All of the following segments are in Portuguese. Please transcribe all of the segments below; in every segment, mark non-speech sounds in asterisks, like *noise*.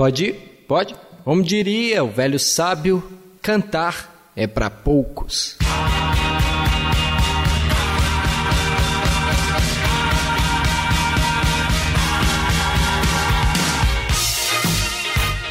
Pode? Pode? Como diria o velho sábio, cantar é para poucos.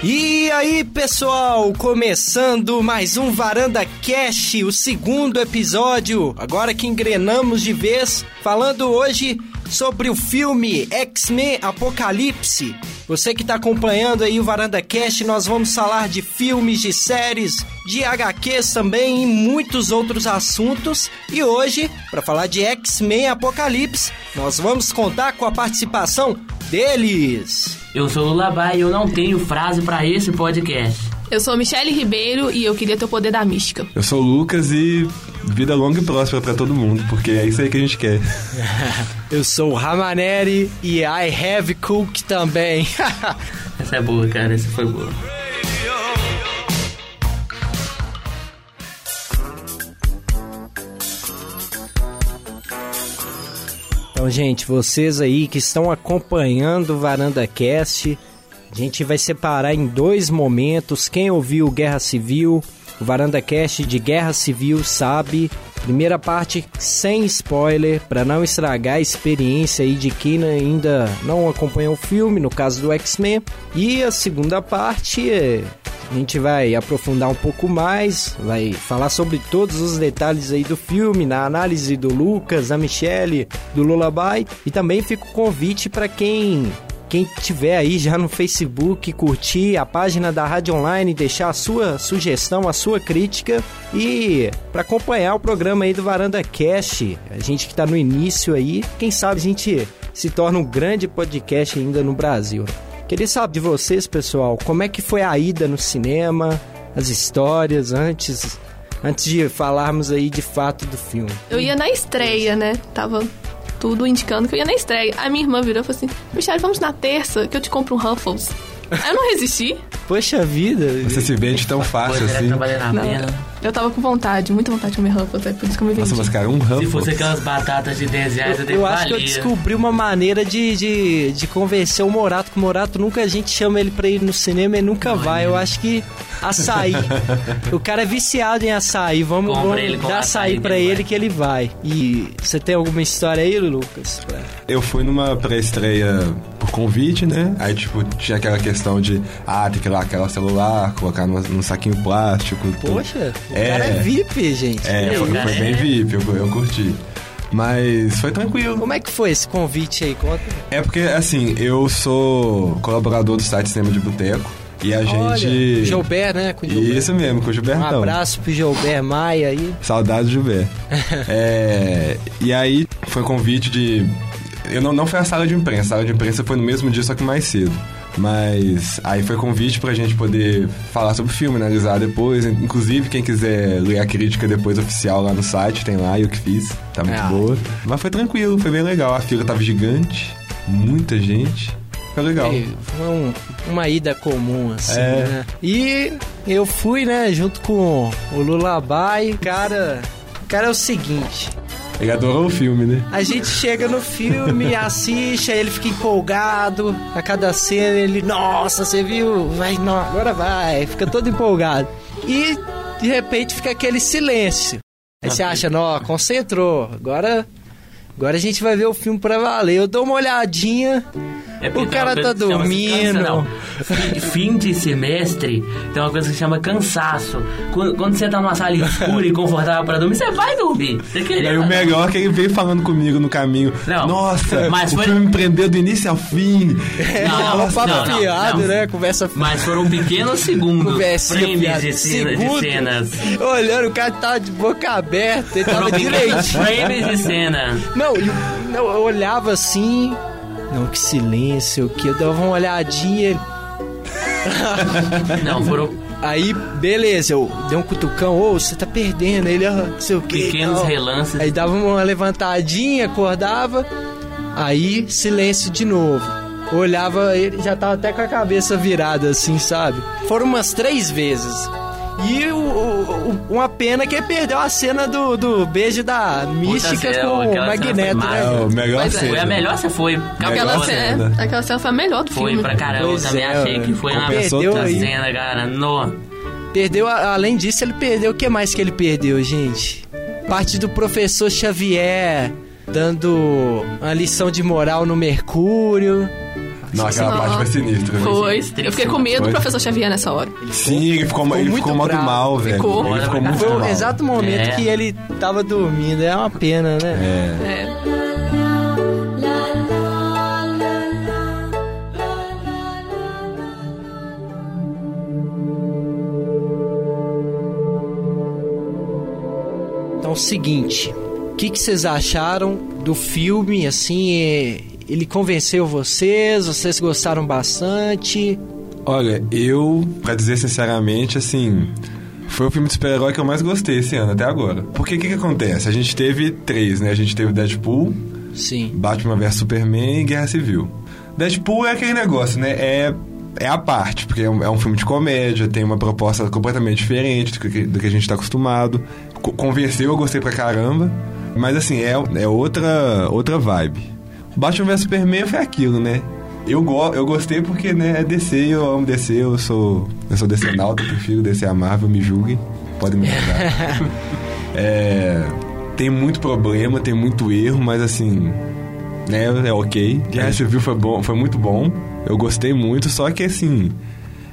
E aí, pessoal, começando mais um Varanda Cash, o segundo episódio. Agora que engrenamos de vez, falando hoje sobre o filme X-Men Apocalipse. Você que está acompanhando aí o Varanda Cast, nós vamos falar de filmes, de séries, de HQs também e muitos outros assuntos. E hoje, para falar de X-Men Apocalipse, nós vamos contar com a participação deles. Eu sou o Lullaby e eu não tenho frase para esse podcast. Eu sou Michele Ribeiro e eu queria ter o poder da mística. Eu sou o Lucas e vida longa e próspera para todo mundo, porque é isso aí que a gente quer. *laughs* eu sou o Ramaneri e I have cook também. *laughs* essa é boa, cara, essa foi boa. Então, gente, vocês aí que estão acompanhando o Varanda Cast, a gente vai separar em dois momentos. Quem ouviu Guerra Civil, o Varanda Cast de Guerra Civil sabe. Primeira parte sem spoiler, para não estragar a experiência aí de quem ainda não acompanhou o filme, no caso do X-Men. E a segunda parte é a gente vai aprofundar um pouco mais, vai falar sobre todos os detalhes aí do filme, na análise do Lucas, da Michelle, do Lullaby. E também fica o convite para quem quem tiver aí já no Facebook, curtir a página da Rádio Online, deixar a sua sugestão, a sua crítica e para acompanhar o programa aí do Varanda Cast, a gente que está no início aí, quem sabe a gente se torna um grande podcast ainda no Brasil. Queria saber de vocês, pessoal, como é que foi a ida no cinema, as histórias antes, antes de falarmos aí de fato do filme. Eu ia na estreia, né? Tava tudo indicando que eu ia na estreia. A minha irmã virou e falou assim: Michelle, vamos na terça que eu te compro um Ruffles. Aí eu não resisti. Poxa vida. Você se vende tão fácil assim. Não, eu tava com vontade, muita vontade de comer Ruffles, é por isso que eu me vendi. Nossa, mas cara, um Ruffles... Se fosse aquelas batatas de 10 reais, eu, eu, eu acho que eu descobri uma maneira de, de, de convencer o Morato, que o Morato nunca a gente chama ele pra ir no cinema e nunca vai. É. Eu acho que açaí. *laughs* o cara é viciado em açaí. Vamos, vamos dar açaí, açaí pra ele vai. que ele vai. E você tem alguma história aí, Lucas? Eu fui numa pré-estreia por convite, né? Aí, tipo, tinha aquela questão de, ah, tem que lá aquela celular, colocar num, num saquinho plástico. Poxa, é, o cara é VIP, gente. É, foi, foi bem VIP, eu, eu curti. Mas foi tranquilo. Como é que foi esse convite aí? Conta. É porque, assim, eu sou colaborador do site Cinema de Boteco. E a Olha, gente. Gilbert, né? Com Gilbert. Isso mesmo, com o Gilberto. Um abraço pro Gilbert Maia aí. Saudades do Gilbert. *laughs* é, e aí foi convite de. Eu não, não foi a sala de imprensa, a sala de imprensa foi no mesmo dia, só que mais cedo. Mas aí foi convite pra gente poder falar sobre o filme, analisar depois. Inclusive, quem quiser ler a crítica depois oficial lá no site, tem lá, eu que fiz. Tá muito é. boa. Mas foi tranquilo, foi bem legal. A fila tava gigante, muita gente. Foi legal. Foi um, uma ida comum, assim, é. né? E eu fui, né, junto com o Lullaby. Cara, cara é o seguinte. Ele adorou o filme, né? A gente chega no filme, *laughs* assiste, aí ele fica empolgado. A cada cena ele, nossa, você viu? Vai, não, agora vai. Fica todo empolgado. E de repente fica aquele silêncio. Aí você acha, não, concentrou. Agora, agora a gente vai ver o filme pra valer. Eu dou uma olhadinha. É o cara tá dormindo. Cansa, fim, fim, de semestre tem uma coisa que se chama cansaço. Quando, quando você tá numa sala escura e confortável pra dormir, você vai dormir. Você e aí o melhor é que ele veio falando comigo no caminho. Não, Nossa, mas o foi... filme me prendeu do início ao fim. É, não, não, papo não, fiado, né? Conversa Mas foram pequenos segundos. frames de, cena, de cenas. Olhando, o cara tava de boca aberta, ele tava direitinho. Frames de cena. Não, eu, não, eu olhava assim, não, que silêncio, que eu dava uma olhadinha. *laughs* Não, foram. Aí, beleza, eu dei um cutucão, ô, oh, você tá perdendo, ele, ah, não sei o que. Pequenos relances. Aí dava uma levantadinha, acordava, aí silêncio de novo. Olhava, ele já tava até com a cabeça virada assim, sabe? Foram umas três vezes. E o, o- o- uma pena que ele perdeu a cena do, do beijo da mística cena, com o aquela cena Magneto, foi né? É o melhor é. cena. Foi a melhor, você foi. Aquela Melhor cena, cena. aquela cena foi a melhor do Foi filme. pra caramba. Eu Pois também é, achei que foi uma puta aí. cena, cara. No. Perdeu, a- além disso, ele perdeu. O que mais que ele perdeu, gente? Parte do professor Xavier dando uma lição de moral no Mercúrio. Não, aquela parte foi sinistra. né? Foi. Eu fiquei com medo do professor Xavier nessa hora. Sim, ele ficou, ele muito ficou mal mal, velho. Ficou. Ele ficou Foi muito Foi o mal. exato momento É. que ele tava dormindo. É uma pena, né? É. É. Então, é o seguinte. O que, que vocês acharam do filme? Assim, ele convenceu vocês? Vocês gostaram bastante? Olha, eu, pra dizer sinceramente, assim, foi o filme de super-herói que eu mais gostei esse ano, até agora. Porque o que, que acontece? A gente teve três, né? A gente teve Deadpool, Sim. Batman vs Superman e Guerra Civil. Deadpool é aquele negócio, né? É, é a parte, porque é um, é um filme de comédia, tem uma proposta completamente diferente do que, do que a gente tá acostumado. Co- convenceu, eu gostei pra caramba. Mas assim, é, é outra, outra vibe. Batman vs Superman foi aquilo, né? Eu, go eu gostei porque, né, é DC, eu amo DC, eu sou. Eu sou DC nauta, prefiro DC a Marvel, me julguem. Podem me julgar. *laughs* é, tem muito problema, tem muito erro, mas assim. Né, é ok. Guerra Civil foi, bom, foi muito bom. Eu gostei muito, só que assim.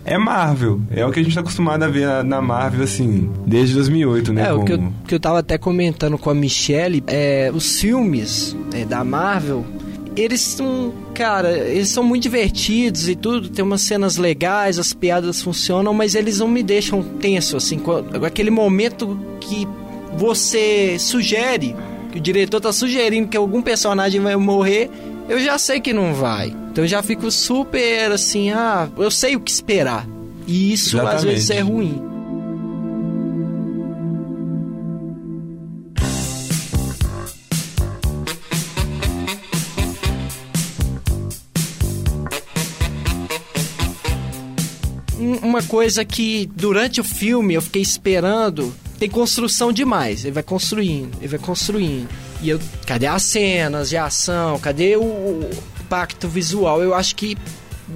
É Marvel. É o que a gente tá acostumado a ver na- Marvel, assim, desde 2008, né? É, o que eu, como- que eu tava até comentando com a Michelle, é, os filmes é, da Marvel, eles são, cara, eles são muito divertidos e tudo, tem umas cenas legais, as piadas funcionam, mas eles não me deixam tenso, assim, aquele momento que você sugere, que o diretor tá sugerindo que algum personagem vai morrer, eu já sei que não vai. Então eu já fico super assim, ah, eu sei o que esperar. E isso às Exatamente. vezes é ruim. Uma coisa que durante o filme eu fiquei esperando, tem construção demais. Ele vai construindo, ele vai construindo. E eu, cadê as cenas de ação? Cadê o, o impacto visual? Eu acho que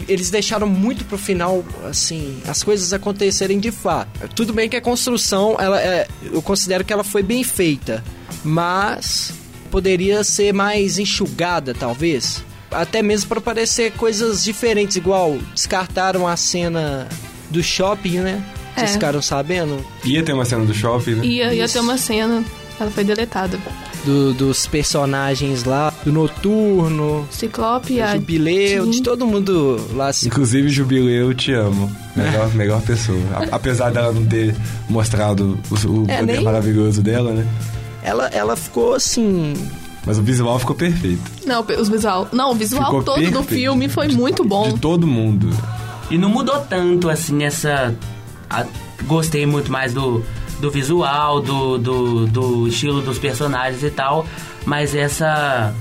eles deixaram muito pro final, assim, as coisas acontecerem de fato. Tudo bem que a construção, ela é, eu considero que ela foi bem feita, mas poderia ser mais enxugada, talvez. Até mesmo para parecer coisas diferentes, igual descartaram a cena do shopping, né? Vocês É. ficaram sabendo? Ia ter uma cena do shopping, né? Ia, ia ter uma cena. Ela foi deletada. Do- dos personagens lá, do Noturno, Ciclope do Jubileu, Jean. de todo mundo lá Inclusive, Jubileu, eu te amo. Melhor, melhor pessoa. A- apesar dela não ter mostrado o, o É, poder nem- maravilhoso dela, né? ela, ela ficou assim. Mas o visual ficou perfeito. Não, os visual. Não, o visual Ficou todo do perfeito. filme foi muito bom. De todo mundo. E não mudou tanto, assim, essa... a- gostei muito mais do, do visual, do, do, do estilo dos personagens e tal. Mas essa...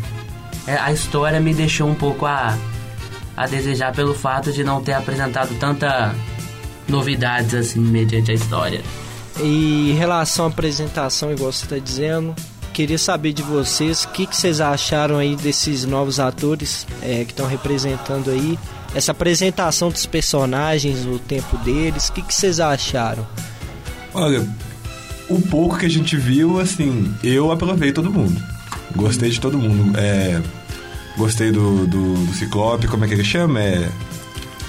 é, A história me deixou um pouco a, a desejar pelo fato de não ter apresentado tanta novidades, assim, mediante a história. E em relação à apresentação, igual você está dizendo, queria saber de vocês o que, que vocês acharam aí desses novos atores é, que estão representando aí. Essa apresentação dos personagens, o tempo deles, o que, que vocês acharam? Olha, o pouco que a gente viu, assim, eu aprovei todo mundo. Gostei de todo mundo. É, gostei do, do, do Ciclope, como é que ele chama? É,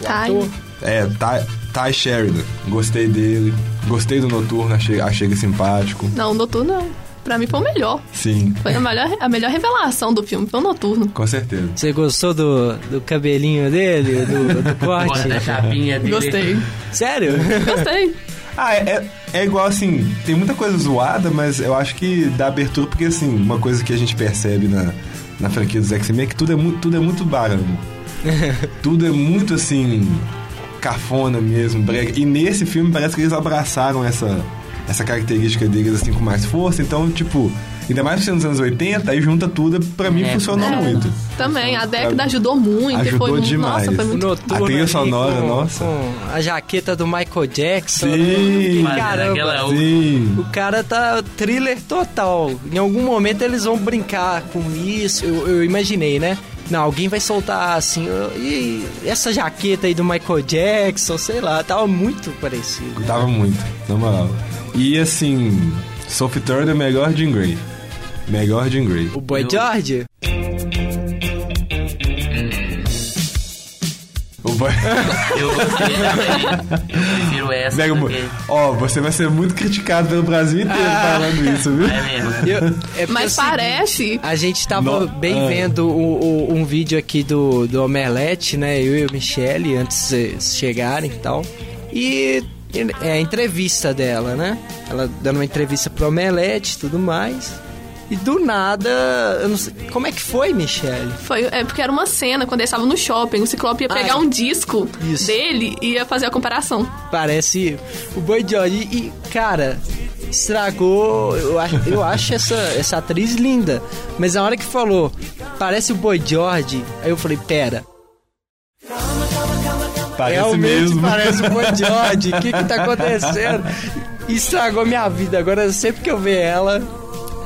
ator? é Ty, Ty Sheridan. Gostei dele. Gostei do Noturno, achei, achei ele simpático. Não, o Noturno, pra mim, foi o melhor. Sim, Foi a melhor, a melhor revelação do filme, foi o Noturno. com certeza. Você gostou do, do cabelinho dele, do, do *laughs* corte? Da chapinha dele. Gostei. Sério? Gostei. Ah, é, é, igual assim, tem muita coisa zoada, mas eu acho que dá abertura, porque assim, uma coisa que a gente percebe na, na franquia dos X-Men é que tudo é muito, tudo é muito baramo. *laughs* tudo é muito assim, cafona mesmo, brega. E nesse filme parece que eles abraçaram essa, essa característica deles assim com mais força, então, tipo, Ainda mais sendo nos anos 80, aí junta tudo, pra mim É, funcionou é. muito. Também, a década ajudou muito. Ajudou foi, demais. Nossa, foi O muito noturno A trilha sonora, com, nossa. com a jaqueta do Michael Jackson. Sim. né? Caramba. Aquela- Sim. O cara tá thriller total. Em algum momento eles vão brincar com isso. Eu, eu imaginei, né? Não, alguém vai soltar assim. E essa jaqueta aí do Michael Jackson, sei lá, tava muito parecido. Tava muito, na moral. E assim, Sophie Turner, melhor Jean Grey. Melhor Jean Grey. O Boy Eu- George? Boy... Eu prefiro essa Mega. Ó, você vai ser muito criticado pelo Brasil inteiro falando isso, viu? É mesmo. Eu- é Mas é parece. A gente tava No- bem ah. vendo o- o- um vídeo aqui do, do Omelete, né? Eu e o Michele, antes de vocês chegarem e tal. E é a entrevista dela, né? Ela dando uma entrevista pro Omelete e tudo mais. E do nada, eu não sei. Como é que foi, Michele? Foi, é porque era uma cena quando eles estavam no shopping. O Ciclope ia Ah, pegar é. um disco Isso. dele e ia fazer a comparação. Parece o Boy George. E, e, cara, estragou. Eu, acho- eu acho essa, essa atriz linda. Mas na hora que falou, parece o Boy George, aí eu falei, pera. Parece Realmente mesmo. parece o Boy George. O que que tá acontecendo? *laughs* Estragou minha vida. Agora, sempre que eu ver ela,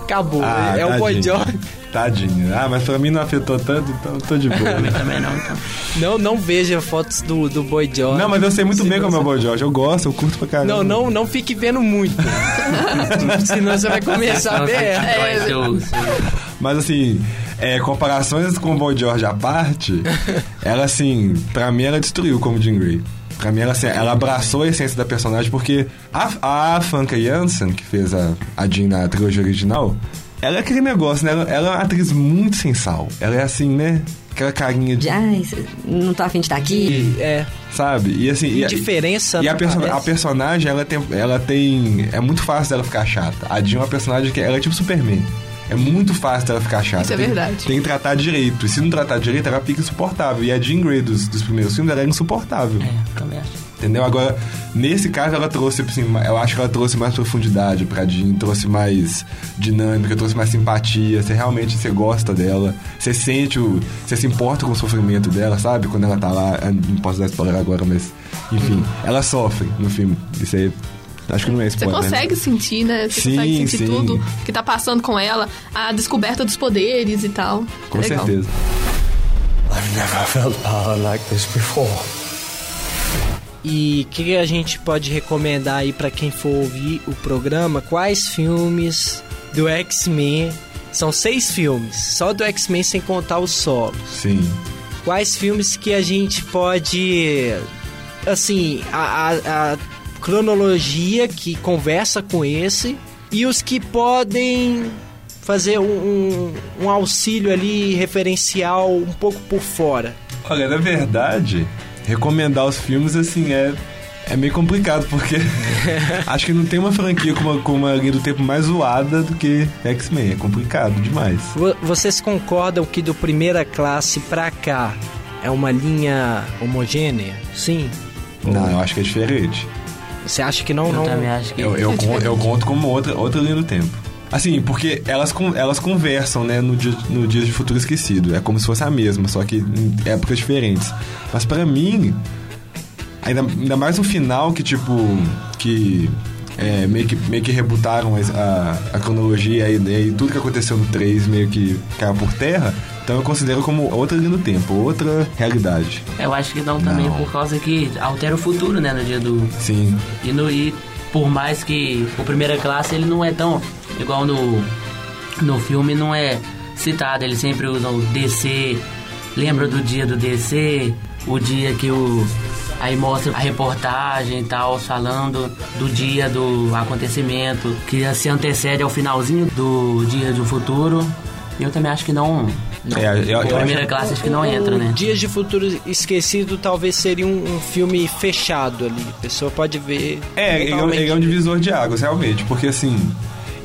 acabou. Ah, é o Boy tadinho. George. Tadinho. Ah, mas pra mim não afetou tanto, então tô de boa. Também, também não, então. Não, não veja fotos do, do Boy George. Não, mas eu sei muito Se bem como é o Boy George. Eu gosto, eu curto pra caramba. Não, não, não fique vendo muito. *laughs* Senão você vai começar a ver. É, Mas assim, é, comparações com o Boy George à parte, *laughs* ela assim, pra mim ela destruiu como Jean Grey. Pra mim ela, assim, ela abraçou a essência da personagem porque a, a Funka Janssen, que fez a, a Jean na trilogia original, ela é aquele negócio, né? Ela, ela é uma atriz muito sensal. Ela é assim, né? Aquela carinha de. Ai, não tá afim de estar aqui? É, Sabe? E assim. e a- diferença. E a, não perso- parece. a personagem, ela tem, ela tem. É muito fácil dela ficar chata. A Jean é uma personagem que ela é tipo Superman. É muito fácil dela ficar chata. Isso é Tem- verdade. Tem que tratar direito. E se não tratar direito, ela fica insuportável. E a Jean Grey dos, dos primeiros filmes, ela é insuportável. é, também acho. Entendeu? Agora, nesse caso, ela trouxe, assim, ma- eu acho que ela trouxe mais profundidade pra Jean, trouxe mais dinâmica, trouxe mais simpatia. Você realmente você gosta dela, você sente o. Você se importa com o sofrimento dela, sabe? Quando ela tá lá, não posso dar spoiler agora, mas. Enfim, ela sofre no filme. Isso aí. Acho que não é Você spoiler. né? consegue sentir, né? Você Sim, consegue sentir sim. tudo que tá passando com ela, a descoberta dos poderes e tal. Com Legal. certeza. I've never felt power like this before. E o que a gente pode recomendar aí pra quem for ouvir o programa? Quais filmes do X-Men? São seis filmes, só do X-Men sem contar os solos. Sim. Quais filmes que a gente pode. Assim, a, a- a cronologia que conversa com esse e os que podem fazer um, um, um auxílio ali referencial um pouco por fora. Olha, na verdade, recomendar os filmes, assim, é, é meio complicado, porque *laughs* acho que não tem uma franquia com uma, com uma linha do tempo mais zoada do que X-Men. É complicado demais. Vo- Vocês concordam que do primeira classe pra cá é uma linha homogênea? Sim. Não, eu acho que é diferente. Você acha que não? Eu não... também acho que... Eu, eu, É eu conto como outra, outra linha do tempo. Assim, porque elas, elas conversam, né, no, dia, no Dias de Futuro Esquecido. É como se fosse a mesma, só que em épocas diferentes. Mas pra mim, ainda, ainda mais no final que, tipo, que é, meio, que, meio que rebutaram as- a, a cronologia e, e tudo que aconteceu no 3 meio que caiu por terra. Então eu considero como outra linha do tempo, outra realidade. Eu acho que não também Não. por causa que altera o futuro, né, no dia do... Sim. E, no, e por mais que o primeira classe ele não é tão igual no no filme não é citado, eles sempre usam o DC, lembra do dia do DC, o dia que o aí mostra a reportagem e tal falando do dia do acontecimento que se antecede ao finalzinho do dia do futuro. Eu também acho que não, não É, eu- eu a acho- primeira classe acho que não entra, né? Dias de Futuro Esquecido talvez seria um, um filme fechado ali. A pessoa pode ver. É, ele é, um, é um divisor de águas, realmente, porque assim.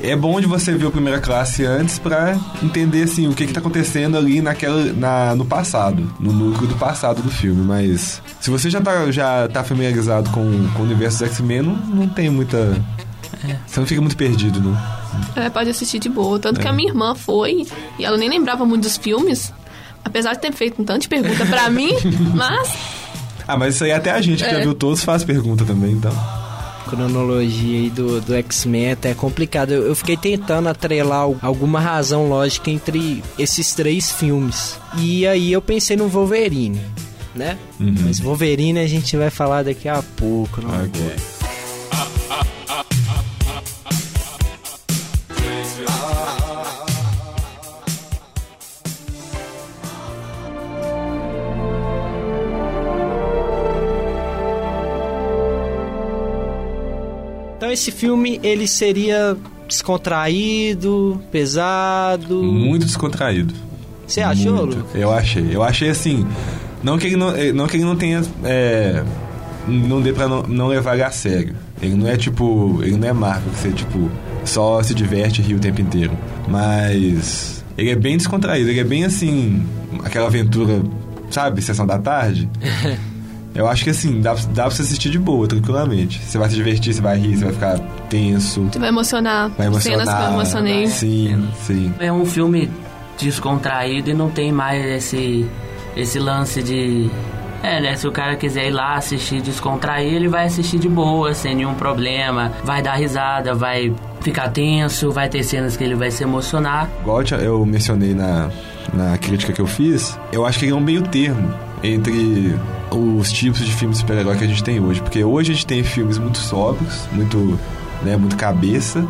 É bom de você ver a primeira classe antes pra entender assim o que, que tá acontecendo ali naquela, na, no passado, no núcleo do passado do filme. Mas se você já tá, já tá familiarizado com, com o universo X-Men, não, não tem muita. Você não fica muito perdido, não. É, pode assistir de boa. Tanto que a minha irmã foi e ela nem lembrava muito dos filmes. Apesar de ter feito um tanto de pergunta pra mim, *laughs* mas Ah, mas isso aí até a gente que já É. viu todos faz pergunta também, então. cronologia aí do, do X-Men é até complicado. Eu, eu fiquei tentando atrelar al- alguma razão lógica entre esses três filmes. E aí eu pensei no Wolverine, né? Mas Wolverine a gente vai falar daqui a pouco, não Ok. Então esse filme ele seria descontraído, pesado. Muito descontraído. Você achou, Muito. Lu? Eu achei. Eu achei assim. Não que ele não, eh, não, que ele não tenha. é, não dê pra não, não levar ele a sério. Ele não é tipo. Ele não é Marvel, que você, tipo, só se diverte e ri o tempo inteiro. Mas. Ele é bem descontraído, ele é bem assim. Aquela aventura, sabe? Sessão da tarde. *laughs* Eu acho que assim, dá, dá pra você assistir de boa, tranquilamente. Você vai se divertir, você vai rir, você vai ficar tenso. você vai emocionar. Vai emocionar. Cenas que eu emocionei. Sim, sim. É um filme descontraído e não tem mais esse, esse lance de. É, né? Se o cara quiser ir lá assistir descontrair, ele vai assistir de boa, sem nenhum problema. Vai dar risada, vai ficar tenso, vai ter cenas que ele vai se emocionar. Igual eu mencionei na, na crítica que eu fiz, eu acho que ele é um meio termo entre os tipos de filmes de super-herói que a gente tem hoje. Porque hoje a gente tem filmes muito sóbrios, muito, né, muito cabeça,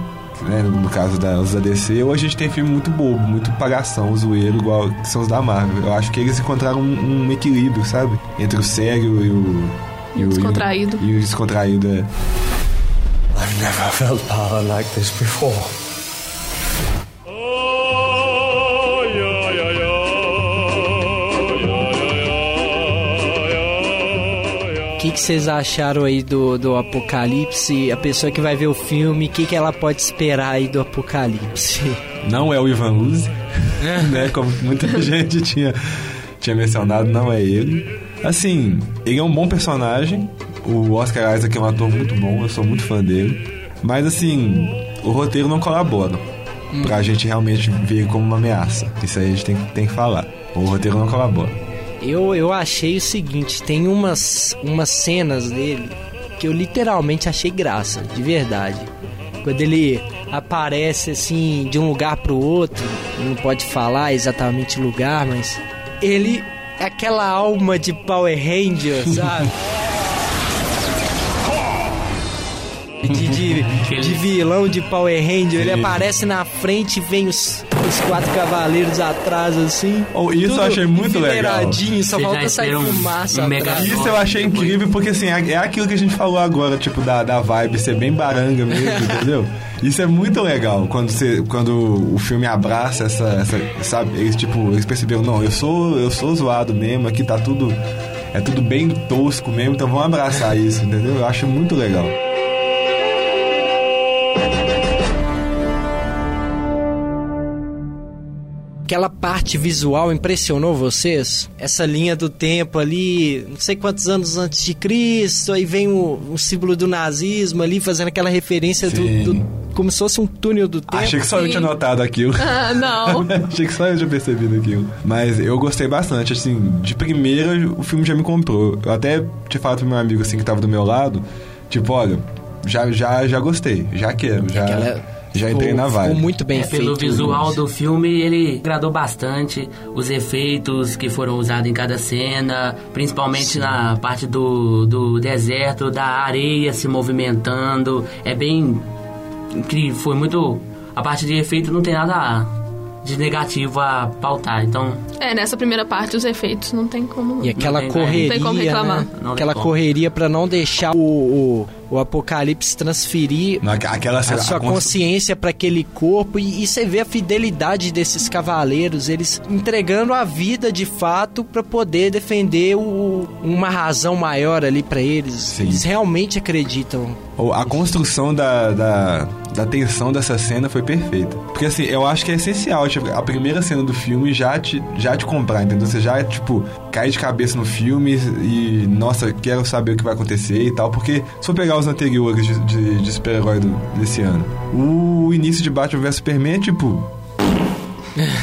né, no caso da, os da DC. Hoje a gente tem filme muito bobo, muito pagação, zoeiro, igual que são os da Marvel. Eu acho que eles encontraram um, um equilíbrio, sabe? Entre o sério e o... E o descontraído. E o descontraído, é. I've never felt power like this before. Que, que vocês acharam aí do, do Apocalipse? A pessoa que vai ver o filme, o que, que ela pode esperar aí do Apocalipse? *laughs* Não é o Ivan Uzi, *laughs* né? Como muita *laughs* gente tinha, tinha mencionado, não é ele. Assim, ele é um bom personagem. O Oscar Isaac é um ator muito bom, eu sou muito fã dele. Mas assim, o roteiro não colabora pra gente realmente ver como uma ameaça. Isso aí a gente tem, tem que falar. O roteiro não colabora. Eu, eu achei o seguinte, tem umas, umas cenas dele que eu literalmente achei graça, de verdade. Quando ele aparece assim de um lugar pro outro, não pode falar exatamente o lugar, mas ele é aquela alma de Power Ranger, *laughs* sabe? De, de, de vilão de Power Ranger, ele aparece na frente e vem os, os quatro cavaleiros atrás, assim. Oh, isso eu achei muito legal. Só Você falta sair um- fumaça um Isso eu achei incrível porque assim, é é aquilo que a gente falou agora, tipo, da, da vibe ser bem baranga mesmo, entendeu? Isso é muito legal quando, você, quando o filme abraça essa, essa. Sabe? Eles tipo, eles perceberam, não, eu sou, eu sou zoado mesmo, aqui tá tudo. É tudo bem tosco mesmo, então vamos abraçar isso, entendeu? Eu acho muito legal. Aquela parte visual impressionou vocês? Essa linha do tempo ali, não sei quantos anos antes de Cristo, aí vem o, o símbolo do nazismo ali, fazendo aquela referência do, do- Como se fosse um túnel do tempo. Achei que só eu Sim. tinha notado aquilo. *laughs* Ah, não. *laughs* Achei que só eu tinha percebido aquilo. Mas eu gostei bastante, assim, de primeira o filme já me comprou. Eu até tinha falado pro meu amigo, assim, que tava do meu lado, tipo, olha, já, já, já gostei, já quero, já, Aquela- já entrei na vibe. Ficou muito bem É, feito. pelo visual do filme, ele agradou bastante. Os efeitos que foram usados em cada cena, principalmente na parte do, do deserto, da areia se movimentando. É bem incrível. Foi muito. A parte de efeito não tem nada de negativo a pautar. Então, É, nessa primeira parte, os efeitos, não tem como. E aquela Não tem- correria, não tem como reclamar. né? Não tem Aquela como. correria pra não deixar o, o, o apocalipse transferir aquela a sua a cons- consciência para aquele corpo e, e você vê a fidelidade desses cavaleiros, eles entregando a vida de fato para poder defender o- uma razão maior ali para eles. Sim. Eles realmente acreditam. Ou A construção da, da, da tensão dessa cena foi perfeita. Porque assim, eu acho que é essencial, tipo, a primeira cena do filme já te, já te comprar, entendeu? Você já, tipo, cai de cabeça no filme e, nossa, quero saber o que vai acontecer e tal. Porque se for pegar os anteriores de, de, de super-herói do- desse ano, o início de Batman vs Superman *laughs* é tipo.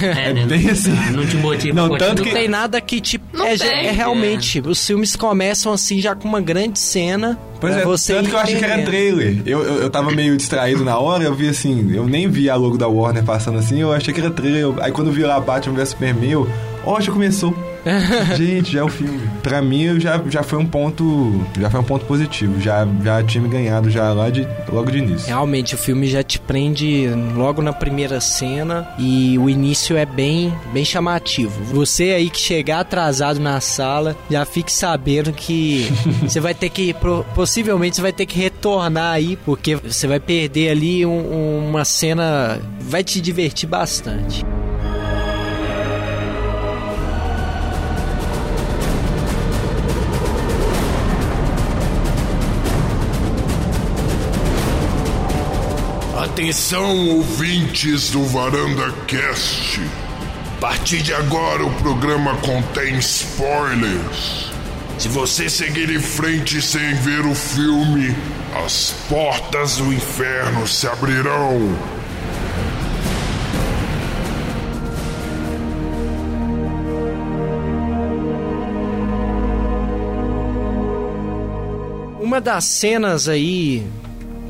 É, né? bem assim. Não te motiva Não, a tanto Não que- tem nada que, Não é, tem. é realmente, os filmes começam assim já com uma grande cena. Pois é, você tanto que eu achei que era trailer. Eu, eu, eu tava meio distraído na hora, eu vi assim, eu nem vi a logo da Warner passando assim, eu achei que era trailer. Eu- aí quando eu vi lá Batman vs Superman, eu, ó, já começou. *laughs* Gente, já é o filme. Pra mim já, já foi um ponto. Já foi um ponto positivo. Já, já tinha me ganhado já lá de, logo de início. Realmente, o filme já te prende logo na primeira cena e o início é bem, bem chamativo. Você aí que chegar atrasado na sala, já fique sabendo que *laughs* você vai ter que, possivelmente você vai ter que retornar aí, porque você vai perder ali um- uma cena, vai te divertir bastante. Atenção, ouvintes do Varanda Cast. A partir de agora, o programa contém spoilers. Se você seguir em frente sem ver o filme, as portas do inferno se abrirão. Uma das cenas aí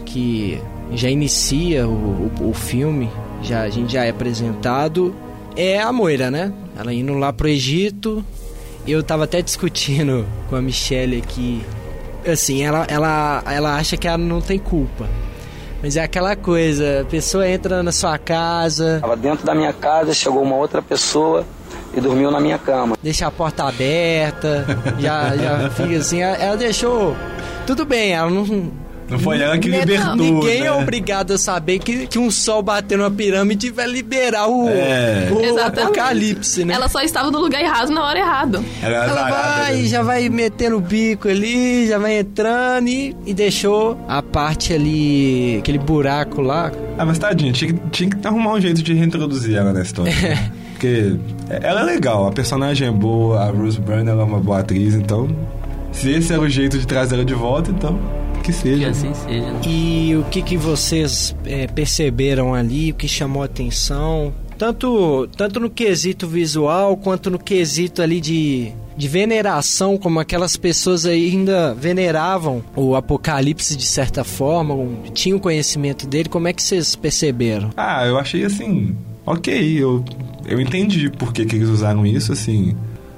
que já inicia o, o, o filme, já, a gente já é apresentado, é a Moira, né? Ela indo lá pro Egito. Eu tava até discutindo com a Michelle aqui. Assim, ela, ela, ela acha que ela não tem culpa. Mas é aquela coisa, a pessoa entra na sua casa, Tava dentro da minha casa, chegou uma outra pessoa e dormiu na minha cama. deixa a porta aberta, já, já fica assim. Ela, ela deixou. Tudo bem, ela não, Não foi ela que Né, libertou. Ninguém né? é obrigado a saber que, que um sol bater numa pirâmide vai liberar o, É. o apocalipse, né? Ela só estava no lugar errado na hora errada. Ela, é Ela vai, né? já vai metendo o bico ali, já vai entrando e, e deixou a parte ali, aquele buraco lá. Ah, mas tadinha, tinha, que- tinha que arrumar um jeito de reintroduzir ela na história. né? *laughs* Porque ela é legal, a personagem é boa, a Rose Byrne é uma boa atriz, então. Se esse era o jeito de trazer ela de volta, então. Que Que seja. assim seja. né? E o que, que vocês é, perceberam ali, o que chamou a atenção? Tanto, tanto no quesito visual, quanto no quesito ali de, de veneração, como aquelas pessoas ainda veneravam o Apocalipse de certa forma, um- tinham conhecimento dele, como é que vocês perceberam? Ah, eu achei assim. Ok, eu, eu entendi por que, que eles usaram isso, assim.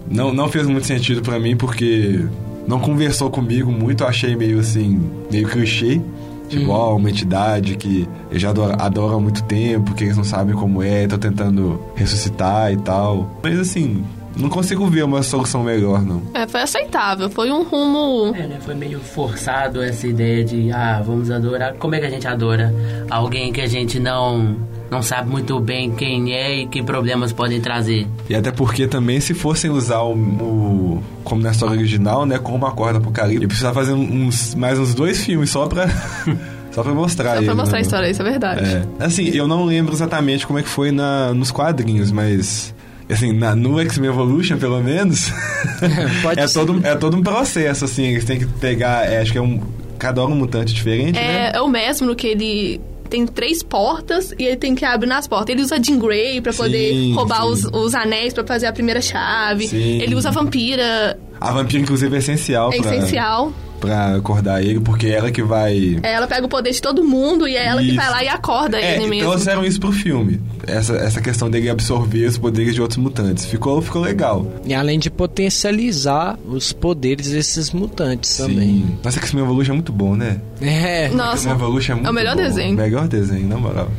Não, não fez muito sentido pra mim, porque não conversou comigo muito, eu achei meio assim, meio clichê. Tipo, ó, uma entidade que eu já adoro, adoro há muito tempo, que eles não sabem como é, tô tentando ressuscitar e tal. Mas assim, não consigo ver uma solução melhor, não. É, foi aceitável. Foi um rumo. É, né? Foi meio forçado essa ideia de, ah, vamos adorar. Como é que a gente adora alguém que a gente não, não sabe muito bem quem é e que problemas podem trazer? E até porque também, se fossem usar o, o- como na história original, né, como a corda apocalipse, precisava fazer uns, mais uns dois filmes só pra, *laughs* só pra mostrar Só ele. pra mostrar né? a história, isso é verdade. É. Assim, eu não lembro exatamente como é que foi na, nos quadrinhos, mas... Assim, na, no X-Men Evolution, pelo menos, *laughs* Pode é, ser. todo, é todo um processo, assim, eles têm que pegar, é, acho que é um... Cada hora um mutante diferente, né? É, é o mesmo no que ele tem três portas e ele tem que abrir nas portas. Ele usa Jean Grey pra poder Sim, roubar sim. os, os anéis pra fazer a primeira chave. Sim. Ele usa a vampira, A vampira, inclusive, é essencial, é pra, essencial. Pra acordar ele, porque é ela que vai... Ela pega o poder de todo mundo e é ela que Isso. vai lá e acorda É, ele mesmo. trouxeram isso pro filme. Essa, essa questão dele absorver os poderes de outros mutantes. Ficou, ficou legal. E além de potencializar os poderes desses mutantes também. Nossa, X-Men Evolution é muito bom, né? É. Nossa, Evolution é muito o melhor bom. desenho. Melhor desenho, na moral.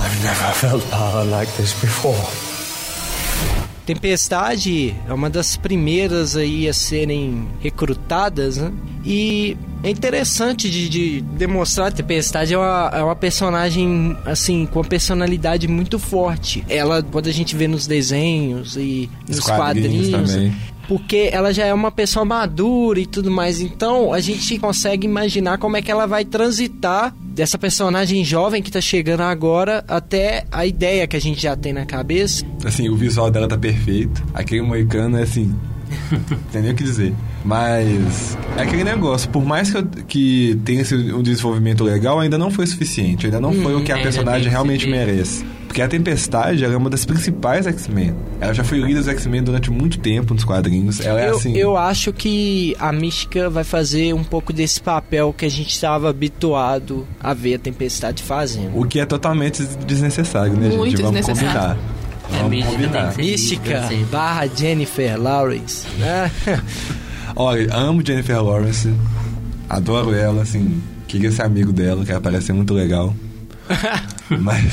I've never felt power like this before. Tempestade é uma das primeiras aí a serem recrutadas, né? E é interessante de, de demonstrar a Tempestade é uma, é uma personagem, assim, com uma personalidade muito forte. Ela, quando a gente vê nos desenhos e nos Os quadrinhos quadrinhos, porque ela já é uma pessoa madura e tudo mais. Então a gente consegue imaginar como é que ela vai transitar dessa personagem jovem que tá chegando agora até a ideia que a gente já tem na cabeça. Assim, o visual dela tá perfeito. Aquele moicano é assim. *laughs* tem nem o que dizer. Mas é aquele negócio, por mais que, eu, que tenha sido um desenvolvimento legal, ainda não foi suficiente. Ainda não foi o que a tem personagem realmente merece. Porque a Tempestade ela é uma das principais X-Men. Ela já foi líder dos X-Men durante muito tempo nos quadrinhos. Ela é eu, assim. eu acho que a Mística vai fazer um pouco desse papel que a gente estava habituado a ver a Tempestade fazendo. O que é totalmente desnecessário, né, Muito gente? Vamos desnecessário. combinar. É, Vamos mística combinar. ser Mística sempre. barra Jennifer Lawrence, né? *laughs* Olha, amo Jennifer Lawrence. Adoro ela, assim. Queria ser amigo dela, que ela parece ser muito legal. *laughs* Mas,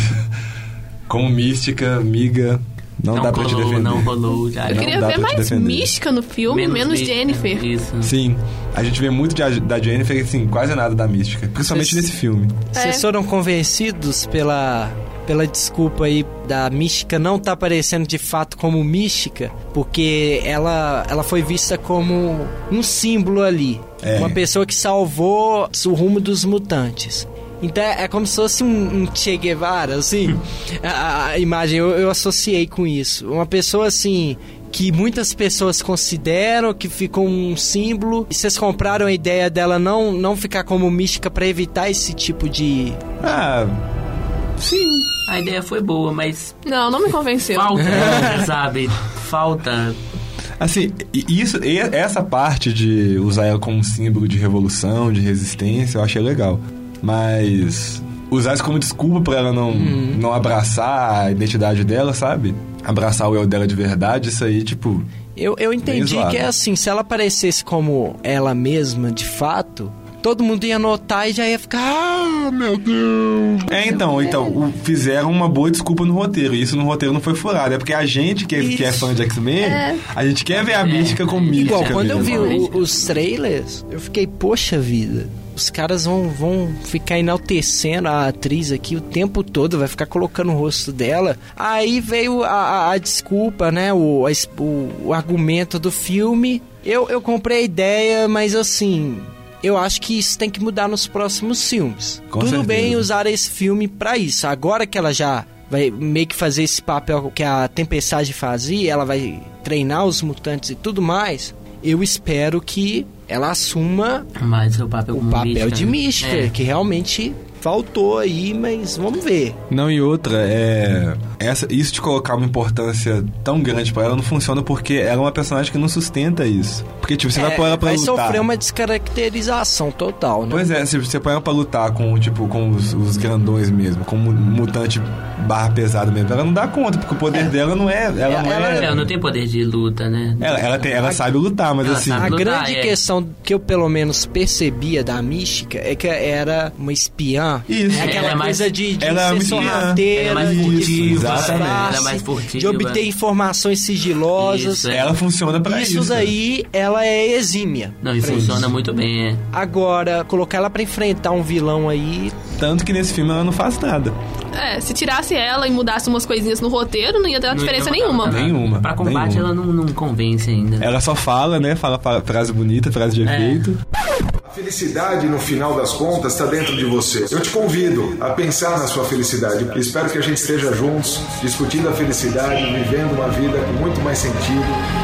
como mística, amiga, não, Não dá pra te rolou, defender. não rolou, já. Eu queria ver mais defender. mística no filme, menos, mística, Jennifer. Isso. Sim, a gente vê muito de- da Jennifer, assim, quase nada da mística. Principalmente Vocês- nesse filme. Vocês É. foram convencidos pela, pela desculpa aí da mística não tá aparecendo de fato como mística, porque ela, ela foi vista como um símbolo ali. É. Uma pessoa que salvou o rumo dos mutantes. Então é como se fosse um, um Che Guevara, assim. a, a imagem, eu, eu associei com isso. Uma pessoa assim. Que muitas pessoas consideram que ficou um símbolo. E vocês compraram a ideia dela não, não ficar como mística pra evitar esse tipo de. Ah, sim. A ideia foi boa, mas Não, não me convenceu. falta, *laughs* sabe? Falta. Assim, isso, essa parte de usar ela como um símbolo de revolução, de resistência, eu achei legal. Mas usar isso como desculpa pra ela não, Uhum. não abraçar a identidade dela, sabe? Abraçar o eu dela de verdade, isso aí, tipo. Eu, eu entendi que é assim, se ela aparecesse como ela mesma de fato, todo mundo ia notar e já ia ficar. Ah, meu Deus! É, então, então, fizeram uma boa desculpa no roteiro. E isso no roteiro não foi furado. É porque a gente que, é- que é fã de X-Men, a gente quer ver a mística com mística. Igual, quando eu vi mesmo. o- os trailers, eu fiquei, poxa vida. Os caras vão, vão ficar enaltecendo a atriz aqui o tempo todo, vai ficar colocando o rosto dela. Aí veio a, a- a desculpa, né? O, a o, o argumento do filme. Eu, eu comprei a ideia, mas assim, eu acho que isso tem que mudar nos próximos filmes. Com Tudo certeza. bem usar esse filme pra isso. Agora que ela já vai meio que fazer esse papel que a Tempestade fazia, ela vai treinar os mutantes e tudo mais. Eu espero que ela assuma Mas o papel o papel mística, de né? mística, É. que realmente faltou aí, mas vamos ver. Não, e outra, é. Essa, isso de colocar uma importância tão grande pra ela não funciona porque ela é uma personagem que não sustenta isso. Porque, tipo, você vai É, pôr ela pra vai lutar. sofrer uma descaracterização total, né? Pois é, se você põe ela pra lutar com, tipo, com os, os grandões mesmo, com um mutante barra pesado mesmo, ela não dá conta, porque o poder dela não é. Ela não Ela- é. Ela não tem poder de luta, né? Ela, ela, tem, ela sabe lutar, mas assim. A lutar, grande é. questão que eu pelo menos percebia da mística é que era uma espiã. Isso. É aquela Ela é mais- coisa de, de ela é ser uma espiã. sorrateira, Ela é mais de ela é furtiva. de obter informações sigilosas. Isso, é. Ela funciona pra isso. Isso daí, ela é exímia. Não, e funciona isso. muito bem, é. Agora, colocar ela pra enfrentar um vilão aí, Tanto que nesse filme ela não faz nada. É, se tirasse ela e mudasse umas coisinhas no roteiro, não ia dar Não diferença ia nenhuma. Nenhuma, Pra combate nenhuma. ela não, não convence ainda. Ela só fala, né? Fala fa- frase bonita, frase de É. efeito. A felicidade, no final das contas, está dentro de você. Eu te convido a pensar na sua felicidade. Espero que a gente esteja juntos, discutindo a felicidade, vivendo uma vida com muito mais sentido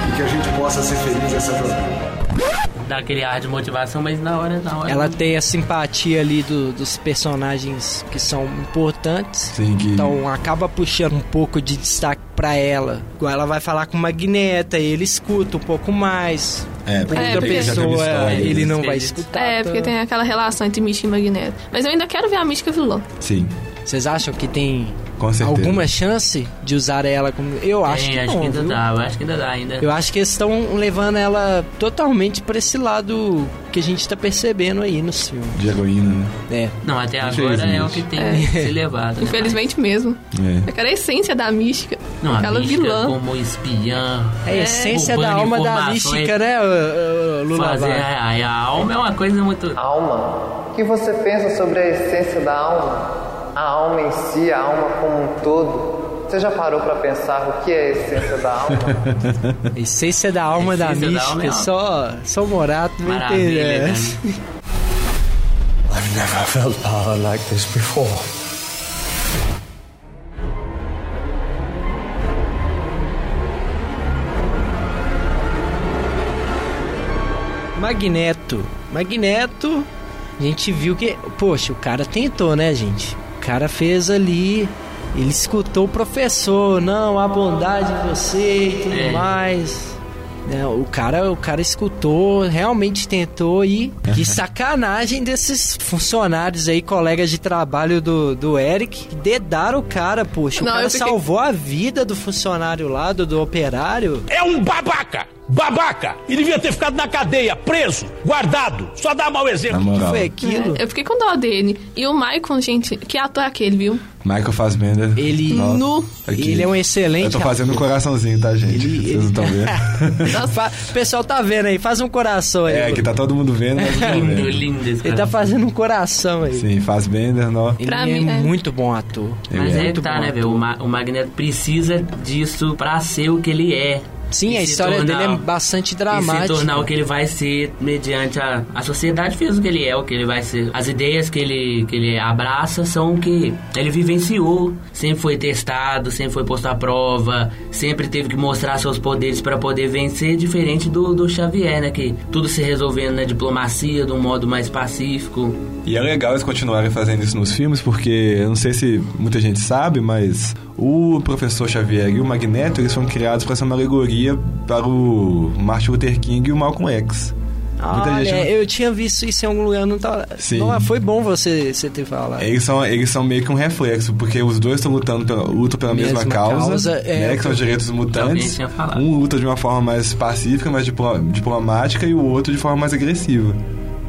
e que a gente possa ser feliz nessa jornada. Dá aquele ar de motivação, mas na hora, na hora. ela tem a simpatia ali do- dos personagens que são importantes. Sim, que. Então acaba puxando um pouco de destaque pra ela. Igual ela vai falar com Magneta, ele escuta um pouco mais. é, Outra É, pessoa, história, ele não Às vai escutar. É, porque tem aquela relação entre Mística e Magneto. Mas eu ainda quero ver a Mística vilã. Sim, Vocês acham que tem com certeza. alguma chance de usar ela como. Eu acho Tem, que acho não. que ainda viu? dá, eu acho que ainda dá ainda. Eu acho que eles estão levando ela totalmente pra esse lado que a gente tá percebendo aí no filme. De heroína, né? É. Não, até agora é o que tem É. que ser levado. né? Infelizmente mesmo. É. Aquela essência da Mística. Não, a aquela mística vilã. como espiã. É a É, essência da alma da mística, né, Lula? Fazer a, a alma é uma coisa muito. Alma. O que você pensa sobre a essência da alma? A alma em si, a alma como um todo. Você já parou para pensar o que é a essência da alma? A *laughs* essência da alma da essência da mística, alma é só, só o Morato Maravilha, entender. né? I've never felt power like this before. Magneto. Magneto, a gente viu que, poxa, o cara tentou, né, gente? O cara fez ali, ele escutou o professor, não, a bondade em você e tudo É. mais. Né, o cara, o cara escutou, realmente tentou e que sacanagem desses funcionários aí, colegas de trabalho do, do Eric, que dedaram o cara, poxa. Não, o cara fiquei- salvou a vida do funcionário lá, do, do operário. É um babaca! Babaca! E devia ter ficado na cadeia, preso, guardado. Só dá mau Na exemplo. moral. Foi aquilo. É, eu fiquei com dó dele. E o Michael, gente, que ator é aquele, viu? Michael Fassbender. Ele- Nossa. Aqui. Ele é um excelente Eu tô fazendo um coraçãozinho, tá, gente? Ele- Vocês não estão vendo? *laughs* O pessoal tá vendo aí, faz um coração aí. É, que tá todo mundo vendo, tá Lindo, vendo. lindo esse Ele tá fazendo um coração aí. Sim, Fassbender, nó. Ele Pra é mim, é. muito bom ator. Mas Ele é que tá, bom né, velho? ator. O, Ma- o Magneto precisa disso pra ser o que ele é. Sim, E a história tornar- dele é bastante E se dramática. tornar o que ele vai ser mediante a... A sociedade fez o que ele é, o que ele vai ser. As ideias que ele, que ele abraça são o que ele vivenciou. Sempre foi testado, sempre foi posto à prova, sempre teve que mostrar seus poderes pra poder vencer, diferente do, do Xavier, né? Que tudo se resolvendo na diplomacia, de um modo mais pacífico. E é legal eles continuarem fazendo isso nos filmes, porque eu não sei se muita gente sabe, mas o professor Xavier e o Magneto, eles foram criados para ser uma alegoria para o Martin Luther King e o Malcolm X. Muita Olha, gente eu tinha visto isso em algum lugar, não tá. Sim. Não, foi bom você, você ter falado. Eles são, eles são meio que um reflexo, porque os dois estão lutando pela, lutam pela mesma, Mesma causa, causa, é, né, que são os direitos dos mutantes. Um luta de uma forma mais pacífica, mais diplo- diplomática, e o outro de forma mais agressiva.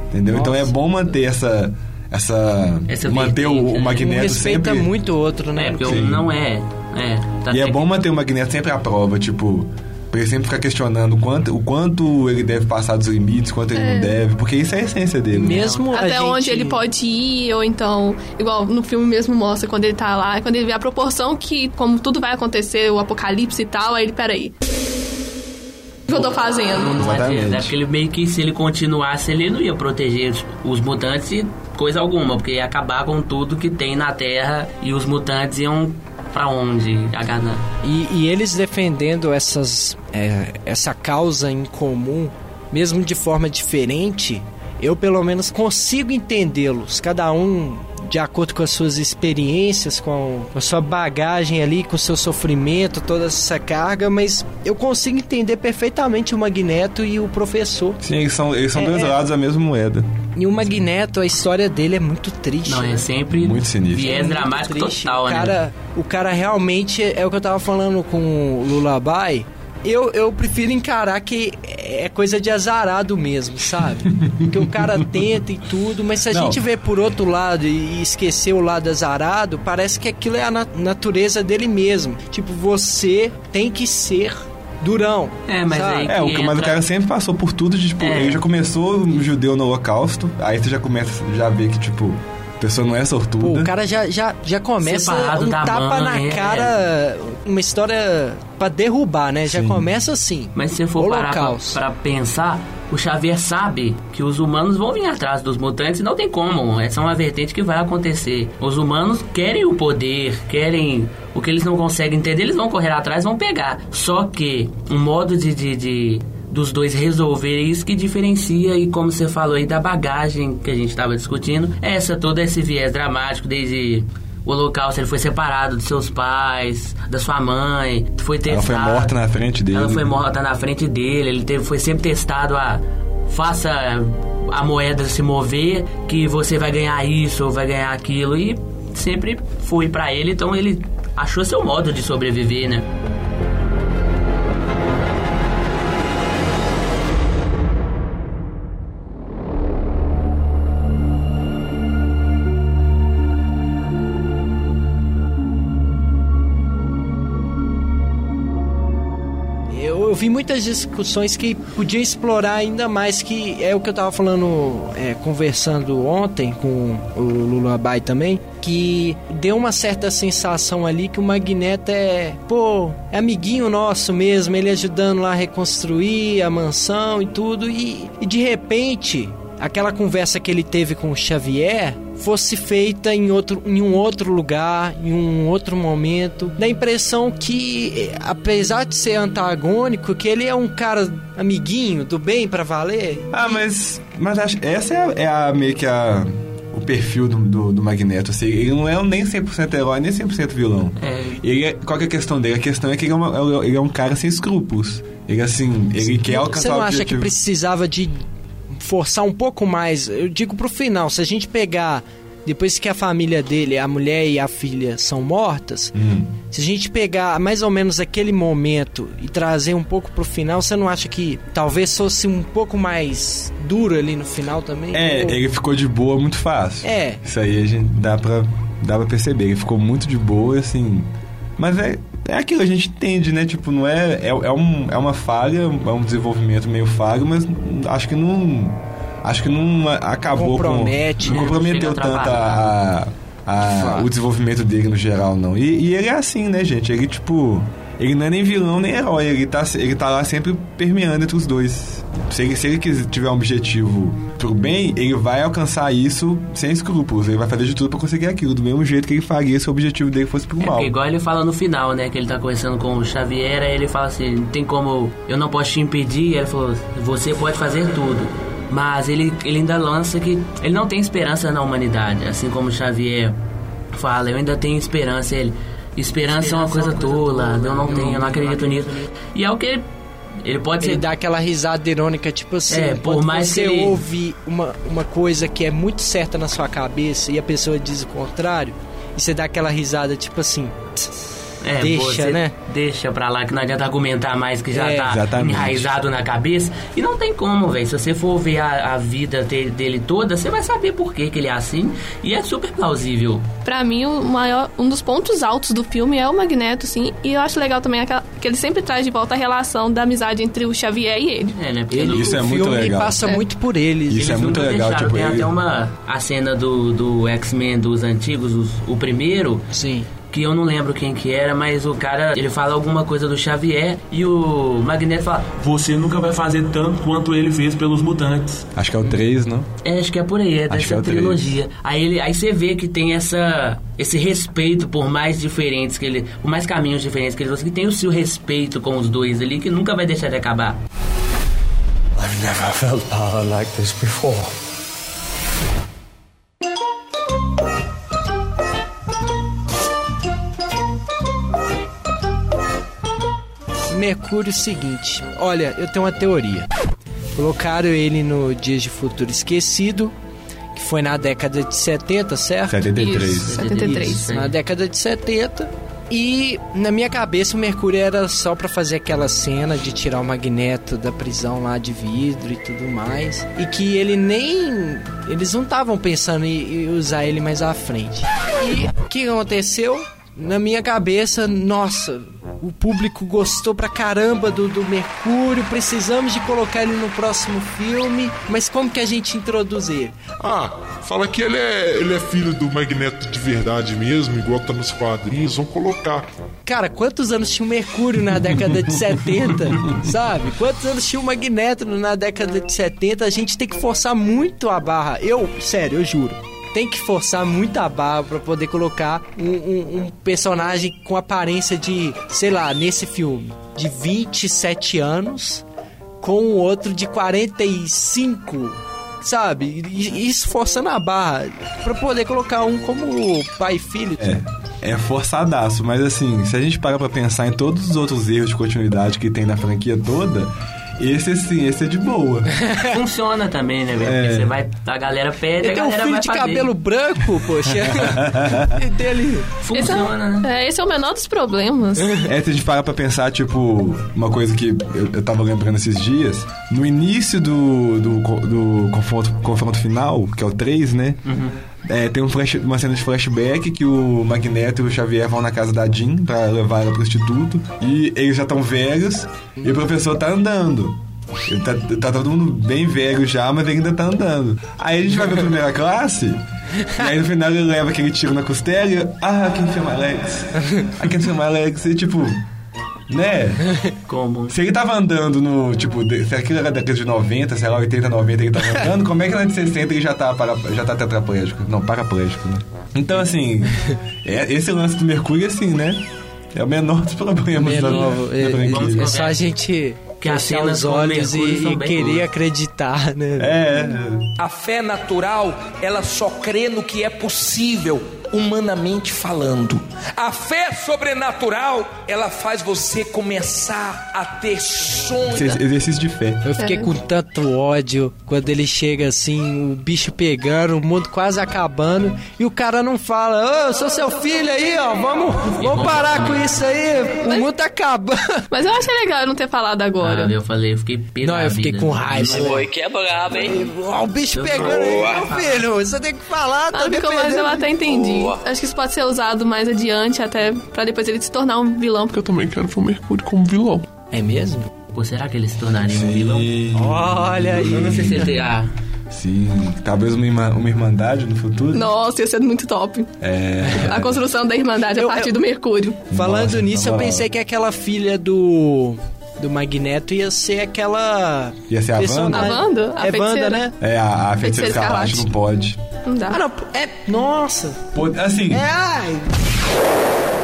Entendeu? Então é Nossa. bom manter essa. essa, Essa manter o, o né? Um Magneto respeita sempre. muito o outro, né? É, porque Sim. um não é. É, tá E é bom manter o Magneto sempre à prova, tipo. Ele sempre ficar questionando o quanto, o quanto ele deve passar dos limites, quanto ele não deve, porque isso é a essência dele. né? Mesmo a Até gente... onde ele pode ir, ou então, igual no filme mesmo mostra, quando ele tá lá, quando ele vê a proporção que, como tudo vai acontecer, o apocalipse e tal, aí ele, peraí. O que eu tô fazendo? Não Exatamente. adianta. Acho que ele meio que se ele continuasse, ele não ia proteger os, os mutantes e coisa alguma, porque ia acabar com tudo que tem na Terra e os mutantes iam pra onde? Agarrar. E, e eles defendendo essas, é, essa causa em comum, mesmo de forma diferente, eu pelo menos consigo entendê-los. Cada um de acordo com as suas experiências, com a sua bagagem ali, com o seu sofrimento, toda essa carga, mas eu consigo entender perfeitamente o Magneto e o professor. Sim, eles são, eles são É, dois é. lados da mesma moeda. E o Magneto, a história dele é muito triste. Não, é sempre Muito sinistro. viés muito dramático triste. total, o né? cara, O cara realmente, é o que eu tava falando com o Lullaby, eu, eu prefiro encarar que é coisa de azarado mesmo, sabe? que o cara tenta e tudo, mas se a Não. gente vê por outro lado e esquecer o lado azarado, parece que aquilo é a na- natureza dele mesmo. Tipo, você tem que ser durão. É, mas sabe? aí- É, o, que mas o entra- cara sempre passou por tudo de, tipo, É. ele já começou um judeu no holocausto, aí você já começa, já vê que, tipo, pessoa não é sortuda. Pô, o cara já, já, já começa Separado um da tapa mãe, na é. cara, uma história pra derrubar, né? Já Sim. começa assim. Mas se você for parar pra, pra pensar, o Xavier sabe que os humanos vão vir atrás dos mutantes e não tem como. Essa é uma vertente que vai acontecer. Os humanos querem o poder, querem o que eles não conseguem entender, eles vão correr atrás, vão pegar. Só que um modo de, de, de- dos dois resolverem isso que diferencia e como você falou aí da bagagem que a gente estava discutindo, essa todo esse viés dramático desde o holocausto, ele foi separado dos seus pais, da sua mãe, foi Ela foi testado. morta na frente dele. Ela foi morta na frente dele, ele teve, foi sempre testado a faça a moeda se mover, que você vai ganhar isso ou vai ganhar aquilo e sempre foi pra ele, então ele achou seu modo de sobreviver, né? Vi muitas discussões que podiam explorar ainda mais, que é o que eu tava falando, é, conversando ontem com o Lullaby também, que deu uma certa sensação ali que o Magneto é, pô, é amiguinho nosso mesmo, ele ajudando lá a reconstruir a mansão e tudo, e, e de repente aquela conversa que ele teve com o Xavier fosse feita em, outro, em um outro lugar, em um outro momento. Dá a impressão que, apesar de ser antagônico, que ele é um cara amiguinho, do bem para valer. Ah, mas, mas acho, essa é a, é a meio que a o perfil do, do, do, Magneto. Assim, ele não é nem 100% herói, nem 100% vilão. É. Ele é, qual é a questão dele? A questão é que ele é, uma, ele é um cara sem escrúpulos. Ele, assim, ele quer alcançar Você não o acha objetivo. que precisava de forçar um pouco mais? Eu digo pro final, se a gente pegar depois que a família dele, a mulher e a filha são mortas, hum. se a gente pegar mais ou menos aquele momento e trazer um pouco pro final, você não acha que talvez fosse um pouco mais duro ali no final também? É, Ou... ele ficou de boa muito fácil. É. Isso aí a gente dá pra, dá pra perceber. Ele ficou muito de boa, assim. Mas é, é aquilo, a gente entende, né? Tipo, não é. É, é, um, é uma falha, é um desenvolvimento meio falho, mas acho que não acho que não acabou Compromete, com, não né? comprometeu tanto a, a, a, o desenvolvimento dele no geral não e, e, ele é assim né gente ele tipo ele não é nem vilão nem herói ele tá, ele tá lá sempre permeando entre os dois se ele, se ele tiver um objetivo pro bem ele vai alcançar isso sem escrúpulos ele vai fazer de tudo para conseguir aquilo do mesmo jeito que ele faria se o objetivo dele fosse pro é, mal igual ele fala no final né que ele tá conversando com o Xavier aí ele fala assim não tem como eu não posso te impedir ele falou você pode fazer tudo mas ele, ele ainda lança que ele não tem esperança na humanidade, assim como Xavier fala, eu ainda tenho esperança. Ele, esperança, é uma coisa, tola, eu não tenho, eu não acredito nisso. E é o que ele, pode ele ser. dá aquela risada irônica, tipo assim, é, por mais você que ele... ouve uma, uma coisa que é muito certa na sua cabeça e a pessoa diz o contrário, e você dá aquela risada, tipo assim. É, deixa, né? Deixa pra lá que não adianta argumentar mais que já É, tá exatamente. enraizado na cabeça. E não tem como, velho. Se você for ver a, a vida dele, dele toda, você vai saber por que, que ele é assim. E é super plausível. Pra mim, o maior, um dos pontos altos do filme é o Magneto, sim. E eu acho legal também aquela, que ele sempre traz de volta a relação da amizade entre o Xavier e ele. É, né? Porque Ele, no- Isso é o muito filme legal. passa É. muito por eles. Isso é Eles muito nunca legal, deixaram. tipo, Tem ele- até uma a cena do, do X-Men dos antigos, os- o primeiro, Sim. Que eu não lembro quem que era, mas o cara, ele fala alguma coisa do Xavier e o Magneto fala, Você nunca vai fazer tanto quanto ele fez pelos mutantes. acho que é o 3 não é, acho que é por aí, é Acho que dessa é trilogia. Aí ele, aí você vê que tem essa esse respeito por mais diferentes que ele, por mais caminhos diferentes que eles que tem o seu respeito com os dois ali que nunca vai deixar de acabar. I've never felt power like this before. Mercúrio, seguinte. Olha, eu tenho uma teoria. Colocaram ele no Dias de Futuro Esquecido, que foi na década de 70, certo? 73 Isso, 73. Isso, na década de 70. E na minha cabeça o Mercúrio era só pra fazer aquela cena de tirar o Magneto da prisão lá de vidro e tudo mais. E que ele nem. Eles não estavam pensando em usar ele mais à frente. E o que aconteceu? Na minha cabeça, nossa, o público gostou pra caramba do, do Mercúrio, precisamos de colocar ele no próximo filme, mas como que a gente introduz ele? Ah, fala que ele é, ele é filho do Magneto de verdade mesmo, igual tá nos quadrinhos, vão colocar. Cara, quantos anos tinha o Mercúrio na década de 70, *laughs* sabe? Quantos anos tinha o Magneto na década de 70? A gente tem que forçar muito a barra. Eu, sério, eu juro. Tem que forçar muito a barra pra poder colocar um, um- um personagem com aparência de, sei lá, nesse filme, de 27 anos, com outro de 45, sabe? Isso forçando a barra pra poder colocar um como pai e filho. É, é forçadaço, mas assim, se a gente parar pra pensar em todos os outros erros de continuidade que tem na franquia toda, esse sim, esse é de boa. *laughs* Funciona também, né, velho? É. Porque você vai, a galera pede, Ele a tem um galera filho vai de fazer. cabelo branco, poxa. *laughs* e dele. Esse é, Funciona, né? é, esse é o menor dos problemas. É, se a gente parar pra pensar, tipo, uma coisa que eu, eu tava lembrando esses dias, no início do, do, do confronto, confronto final, que é o 3, né? É, tem um flash- uma cena de flashback que o Magneto e o Xavier vão na casa da Jean pra levar ela pro instituto. E eles já estão velhos e o professor tá andando. Ele tá, tá todo mundo bem velho já, mas ele ainda tá andando. Aí a gente vai pra primeira *laughs* classe, e aí no final ele leva aquele tiro na costela e, ah, quem chama Alex? I can feel my legs. E tipo, Né? *laughs* Como? Se ele tava andando no, tipo, de- se aquilo era década de 90, sei lá, 80, 90 ele tava *laughs* andando, como é que na de 60 ele já tá, para, já tá tetraplégico? Não, paraplégico, né? Então, assim, é, esse lance do Mercúrio, assim, né? É o menor dos problemas da, Menor, da é, franquia. é só a gente Que as fechar cenas os olhos e, e querer boas. acreditar, né? É, A fé natural, ela só crê no que é possível, humanamente falando. A fé sobrenatural, ela faz você começar a ter sonhos. exercício de fé. Eu fiquei com tanto ódio quando ele chega assim, o bicho pegando, o mundo quase acabando, e o cara não fala, ô, eu sou seu filho aí, ó, vamos, vamos parar com isso aí, o mundo tá acabando. *laughs* Mas eu achei legal eu não ter falado agora. Ah, eu falei, eu fiquei pé Não, eu fiquei com raiva. Foi que é brabo, hein? Ó, o bicho pegando aí, meu filho, você tem que falar, tá Ah, mas eu até entendi. Acho que isso pode ser usado mais adiante, até pra depois ele se tornar um vilão. Eu também quero ver o Mercúrio como vilão. É mesmo? Pô, será que ele se tornaria um vilão? Olha aí. Eu não sei se ele Sim, talvez uma, irmã- uma irmandade no futuro. Nossa, ia ser muito top. É. A construção da Irmandade a partir do Mercúrio. Falando Nossa, nisso, eu pensei que aquela filha do. Do Magneto ia ser aquela. Ia ser a personagem- A Wanda? A é? Wanda, né? É, a, a feiticeira escarlate não pode. Não dá. Ah, não, é. Nossa! Pô, assim, É, ai!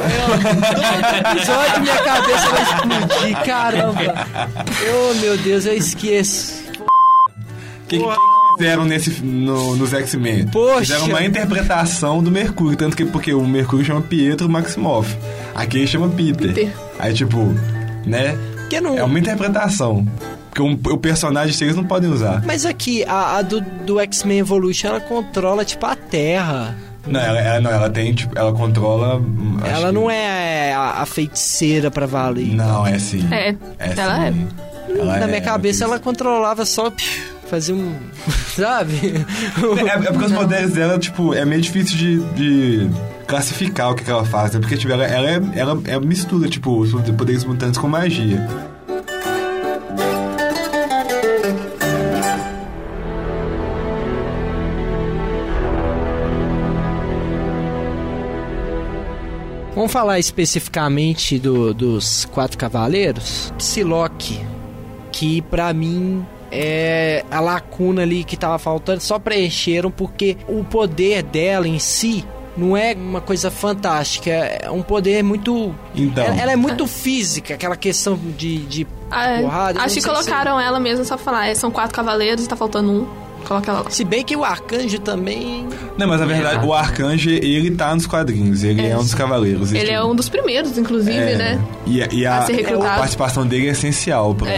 Todo episódio minha cabeça vai explodir, caramba! Oh meu Deus, eu esqueço. o que, que que fizeram nesse, no- nos X-Men? Poxa. Fizeram uma interpretação do Mercúrio, tanto que porque o Mercúrio chama Pietro Maximoff. Aqui ele chama Peter. Peter. Aí, tipo, né? Que não. É uma interpretação. Porque um- o personagem eles não podem usar. Mas aqui, a, a do, do X-Men Evolution, ela controla, tipo, a Terra. Não, ela, ela- não, ela tem, tipo, ela controla. hum, ela que- não é a, a feiticeira pra valer. Não, é sim. É, É ela é. sim. Ela Na é- minha cabeça, ela controlava só. Fazer um. *laughs* Sabe? É, é porque os *laughs* poderes dela, tipo, é meio difícil de, de classificar o que, que ela faz, né? Porque, tipo, ela, ela, é, ela é mistura, tipo, os poderes mutantes com magia. Vamos falar especificamente do- dos Quatro Cavaleiros? Psylocke, que pra mim é a lacuna ali que tava faltando, só preencheram porque o poder dela em si não é uma coisa fantástica, é um poder muito... Então. Ela, ela é muito física, aquela questão de, de Ah, é. porrada. Acho que colocaram ela mesmo só pra falar, é, são quatro cavaleiros e tá faltando um. Coloca ela lá. Se... se bem que o Arcanjo também... Não, mas a verdade, o Arcanjo, ele tá nos quadrinhos, ele é, É. um dos cavaleiros. Ele é um dos primeiros, inclusive, É, né? E, e a, a ser recrutado. a participação dele é essencial pra...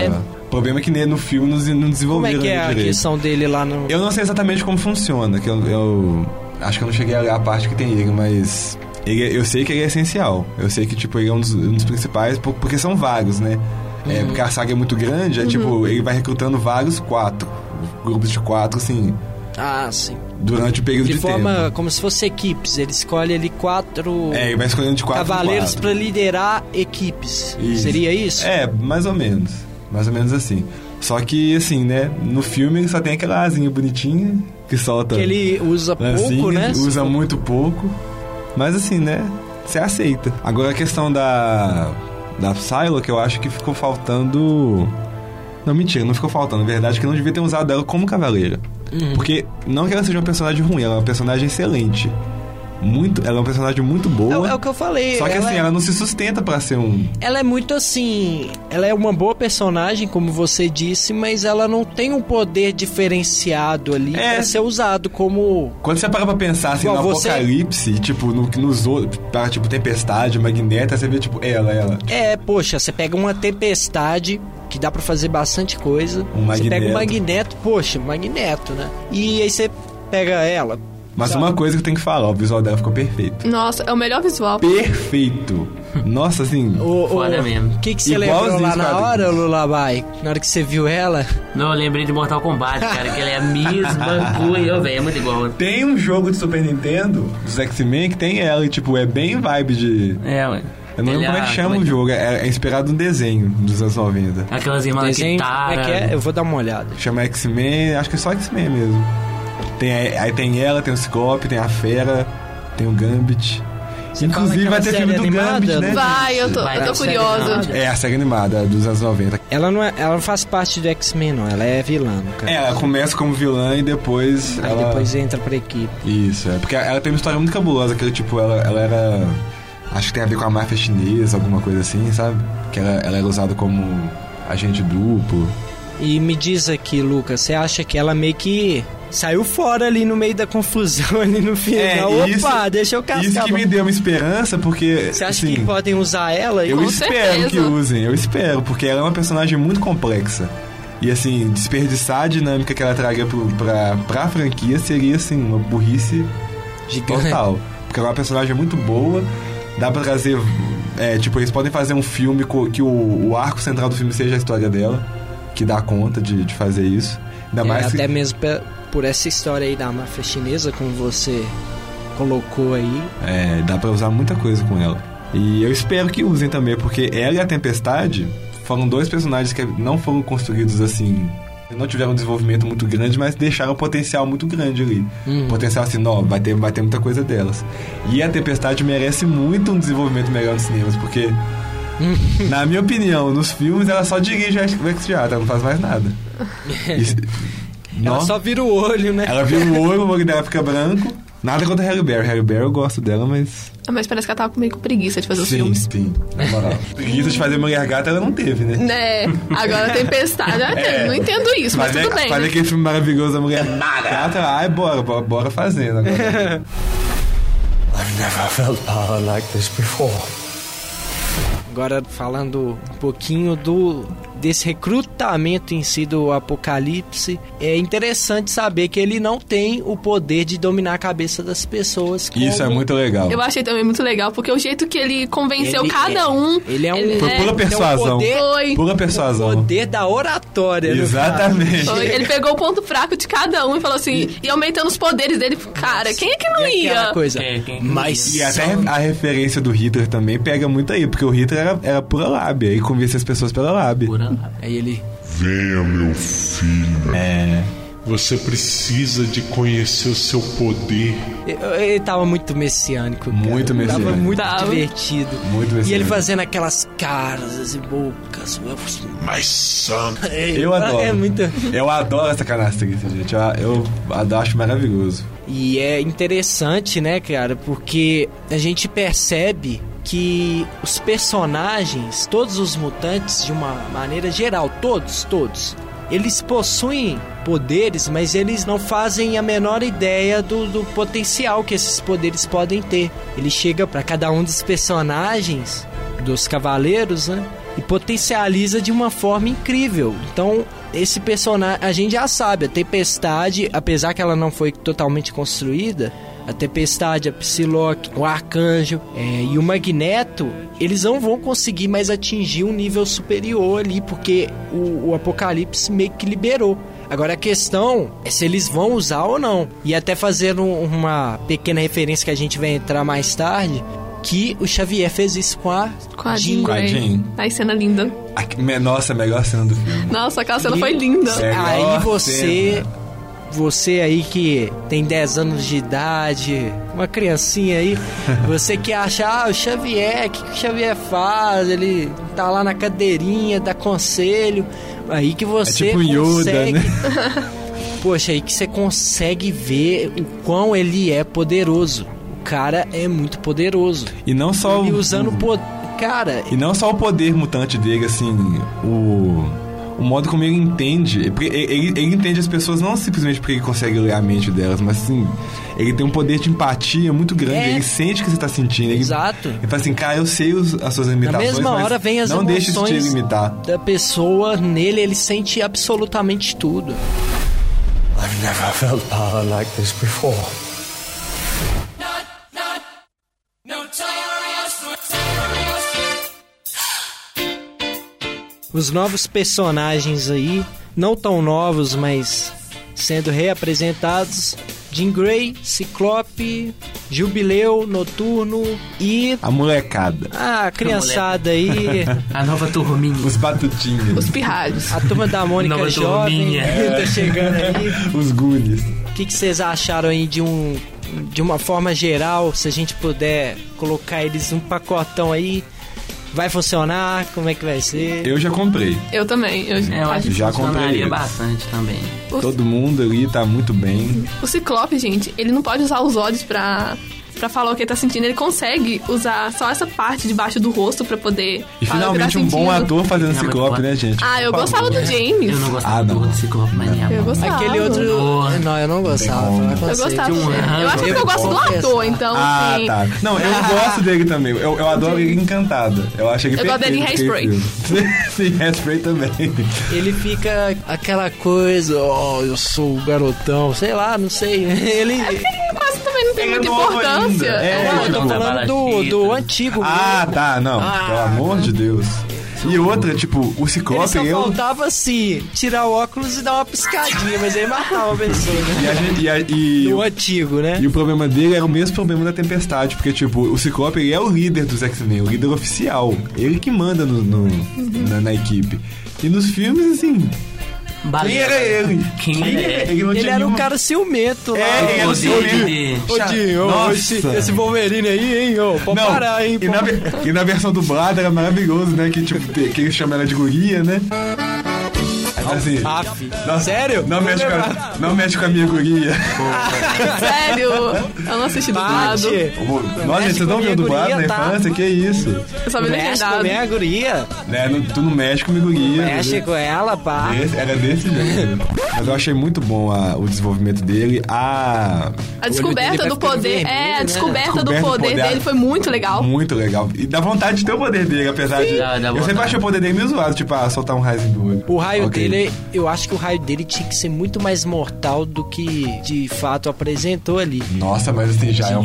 É. O problema é que no filme não, não Como desenvolveram é que é a direito. questão dele lá no... Eu não sei exatamente como funciona, que eu, eu acho que eu não cheguei a ler a parte que tem ele, mas ele, eu sei que ele é essencial. Eu sei que tipo ele é um dos, um dos principais, por- porque são vários, né? É, porque a saga é muito grande, é tipo, ele vai recrutando vários quatro, grupos de quatro, assim, Ah, sim. durante o período de, De forma tempo. como se fosse equipes. Ele escolhe ali quatro É, ele vai escolhendo de quatro cavaleiros pra liderar equipes. Isso. Seria isso? É, mais ou menos. Mais ou menos assim. Só que, assim, né? No filme só tem aquela asinha bonitinha que solta. Que ele usa lancinha, pouco, né? Usa muito pouco. Mas, assim, né? Você aceita. Agora a questão da. Da Psylocke, eu acho que ficou faltando. Não, mentira, não ficou faltando. Na verdade, é que eu não devia ter usado ela como cavaleira. Uhum. Porque não que ela seja uma personagem ruim, ela é uma personagem excelente. Muito, ela é uma personagem muito boa. É, é o que eu falei. Só que ela, assim, é, ela não se sustenta pra ser um. ela é muito assim. Ela é uma boa personagem, como você disse, mas ela não tem um poder diferenciado ali É. pra ser usado como. Quando você para pra pensar assim Igual no você- apocalipse, tipo, no, nos outros, para tipo Tempestade, Magneto, aí você vê tipo ela, ela. É, poxa, você pega uma tempestade. Que dá pra fazer bastante coisa. Um Você pega o. Magneto, poxa, Magneto, né? E aí você pega ela. Mas uma coisa que eu tenho que falar, o visual dela ficou perfeito. Nossa, é o melhor visual. Perfeito! Nossa, assim. O, Foda mesmo. O que, que você lembrou lá na hora, Lulabai? Na hora que você viu ela? Não, eu lembrei de Mortal Kombat, cara, que ele é a mesma coisa, velho, é muito igual. Tem um jogo de Super Nintendo, dos X-Men, que tem ela, e tipo, é bem vibe de. É, ué. Eu não lembro como é que é- chama como é o que- jogo, é, é inspirado num desenho dos anos 90. Aquelas irmãs que como taram. é que é? Eu vou dar uma olhada. Chama X-Men, acho que é só X-Men mesmo. Tem, aí tem ela, tem o Ciclope, tem a Fera, tem o Gambit. Você Inclusive vai ter filme do animada, Gambit, né? Vai, eu tô, Vai eu tô série curiosa. É a série animada dos anos 90. Ela não, é, ela não faz parte do X-Men, não. Ela é vilã, caso. É, ela começa como vilã e depois Aí ela... depois entra pra equipe. Isso, é. Porque ela tem uma história muito cabulosa, que tipo, ela, ela era. Acho que tem a ver com a máfia chinesa, alguma coisa assim, sabe? Que ela, ela era usada como agente duplo. E me diz aqui, Lucas, você acha que ela meio que saiu fora ali no meio da confusão *laughs* ali no final? Opa, É, isso- deixa eu cascar. Isso que me deu uma esperança, porque. Você acha assim, que podem usar ela? Eu Com espero certeza. que usem, eu espero, porque ela é uma personagem muito complexa. E assim, desperdiçar a dinâmica que ela traga pro, pra, pra franquia seria assim, uma burrice Gigante. total. Porque ela é uma personagem muito boa, dá pra trazer. É, tipo, eles podem fazer um filme que o, o arco central do filme seja a história dela, que dá conta de, de fazer isso. Ainda É, mais que- até mesmo por essa história aí da máfia chinesa, como você colocou aí. É, dá pra usar muita coisa com ela. E eu espero que usem também, porque ela e a Tempestade foram dois personagens que não foram construídos assim. Não tiveram um desenvolvimento muito grande, mas deixaram um potencial muito grande ali. Uhum. Potencial assim, não, vai ter, vai ter muita coisa delas. E a Tempestade merece muito um desenvolvimento melhor nos cinemas, porque, na minha opinião, nos filmes ela só dirige o X-Teatro, ela não faz mais nada. *laughs* Isso- Ela Nossa. só vira o olho, né? Ela vira o *laughs* olho, o olho dela fica branco. Nada contra a Harry Berry. Harry Berry eu gosto dela, mas. Ah, Mas parece que ela tava meio com preguiça de fazer os sim, filmes. sim. Moral. *laughs* Preguiça de fazer mulher gata ela não teve, né? Né? Agora tempestade. já É. Não entendo isso, mas Fazer, tudo bem. fazer né? aquele filme maravilhoso da mulher gata, ai, bora, bora, bora fazendo agora. I've never felt power like this before. Agora falando um pouquinho do desse recrutamento em si do Apocalipse, é interessante saber que ele não tem o poder de dominar a cabeça das pessoas. como- Isso é muito legal. Eu achei também muito legal, porque o jeito que ele convenceu Ele cada é- um. Ele é um Ele- Foi é, pura um persuasão. poder- Foi. Pura o persuasão. poder da oratória. no Exatamente. Foi, Ele pegou o ponto fraco de cada um e falou assim, e aumentando os poderes dele. Cara, quem é que não. E ia? coisa. Quem- quem- Mas E até a referência do Hitler também pega muito aí, porque o Hitler era, era pura lábia e convencia as pessoas pela lábia. Pura- Aí ele. Venha, meu filho. É. Você precisa de conhecer o seu poder. Ele tava muito messiânico. cara. Muito Tava messiânico. muito Tava. divertido. Muito E ele messiânico. fazendo aquelas caras e bocas. My son. *laughs* Eu adoro. É muito. Eu adoro essa canastrita, gente. Eu, eu adoro, acho maravilhoso. E é interessante, né, cara? Porque a gente percebe que os personagens, todos os mutantes, de uma maneira geral, todos, todos, eles possuem poderes, mas eles não fazem a menor ideia do, do potencial que esses poderes podem ter. Ele chega para cada um dos personagens, dos cavaleiros, né? E potencializa de uma forma incrível. Então, esse personagem, a gente já sabe, a Tempestade, apesar que ela não foi totalmente construída, a Tempestade, a Psylocke, o Arcanjo é, e o Magneto, eles não vão conseguir mais atingir um nível superior ali, porque o, o Apocalipse meio que liberou. Agora a questão é se eles vão usar ou não. E até fazer um- uma pequena referência que a gente vai entrar mais tarde, que o Xavier fez isso com a, Com a Jean Jean Com a Grey. Jean. Ai, cena linda. Me- Nossa, a melhor cena do filme. Nossa, aquela cena foi linda. Aí você, cena. Você aí que tem 10 anos de idade, uma criancinha aí, *laughs* você que acha, ah, o Xavier, o que, que o Xavier faz? Ele tá lá na cadeirinha, dá conselho. Aí que você É tipo Yoda, consegue. né? *laughs* *laughs* Poxa, aí que você consegue ver o quão ele é poderoso. O cara é muito poderoso. E não só Ele o, usando o poder. Cara, E não só o poder mutante dele, assim, o. O modo como ele entende. Ele, ele entende as pessoas não simplesmente porque ele consegue ler a mente delas, mas assim, ele tem um poder de empatia muito grande. É. Ele sente o que você tá sentindo. Ele, Exato. Ele fala assim, cara, eu sei os- as suas na limitações. mesma mas hora vem as Não deixe isso te emoções limitar. da pessoa nele, ele sente absolutamente tudo. I've never felt power like this before. Os novos personagens aí, não tão novos, mas sendo reapresentados: Jean Grey, Ciclope, Jubileu, Noturno e A molecada. a criançada aí, *laughs* A nova turminha. Os batutinhas. Os pirralhos. a turma da Mônica Nova Jovem turminha. *laughs* tá chegando aí. *laughs* Os Goonies. O que, que vocês acharam aí de um de uma forma geral, se a gente puder colocar eles num pacotão aí, vai funcionar? Como é que vai ser? Eu já comprei. Eu também. Eu, É, eu acho que Já funcionaria comprei bastante também. Todo mundo ali tá muito bem. O Ciclope, gente, ele não pode usar os olhos pra, pra falar o que ele tá sentindo. Ele consegue usar só essa parte debaixo do rosto pra poder. E que finalmente tá um bom ator fazendo Ciclope, pode- né, gente? Ah, eu gostava do James. Eu não gostava Ah, não. do Ciclope, mas Eu gostava. Aquele outro. Não, eu não gostava. Eu gostava. Eu acho que eu gosto do ator, então. Ah, tá. Não, eu *laughs* gosto dele também. Eu, eu adoro ele encantada. Eu acho ele Eu gosto dele em Hairspray. Sim, *laughs* Hairspray também. Ele fica aquela coisa, ó, eu sou o garotão, sei lá, não sei. *laughs* Ele. Quase também não tem Ele é muita importância. Ainda. É, Não, eu tô falando do, do antigo. Ah, mesmo. tá, não. Ah. Pelo amor de Deus. E outra, tipo, o Ele Ciclope, só eu. faltava assim, tirar o óculos e dar uma piscadinha, mas aí matava a pessoa, E, né? a gente, e, a- e- Do antigo, né? e o problema dele era o mesmo problema da Tempestade, porque, tipo, o Ciclope ele é o líder dos X-Men, o líder oficial. Ele que manda no, no- na, na equipe. E nos filmes, assim. Quem era ele? Quem era ele? Ele, era um cara ciumento lá. É, ele era ciumento. Ô, Dinho, esse, esse Wolverine aí, hein, ô, pode Não, parar, hein, e, pô. na, e na versão dublada era maravilhoso, né? Que, tipo, que ele chama ela de guria, né? Assim, Aff, não- sério? Não mexe, com a, não mexe com a minha guria. *laughs* Sério? Eu não assisti dublado. Nossa, gente, vocês não viram dublado na tá? infância? Que isso? Eu só vi Mexe legendado. com minha guria. Né, no- tu não mexe com a minha guria. Mexe entendeu? com ela, pá. Esse- era desse jeito. *laughs* Mas eu achei muito bom a- o desenvolvimento dele. A. A descoberta do poder. é, a né? descoberta, Descoberta do do poder, dele foi muito legal. Muito legal. E dá vontade de ter o poder dele, apesar de. Dá- dá eu sempre achei o poder dele meio zoado, tipo, ah, soltar um raio do olho. O raio Ok. dele, eu acho que o raio dele tinha que ser muito mais mortal do que de fato apresentou ali. Nossa, mas assim, já é um.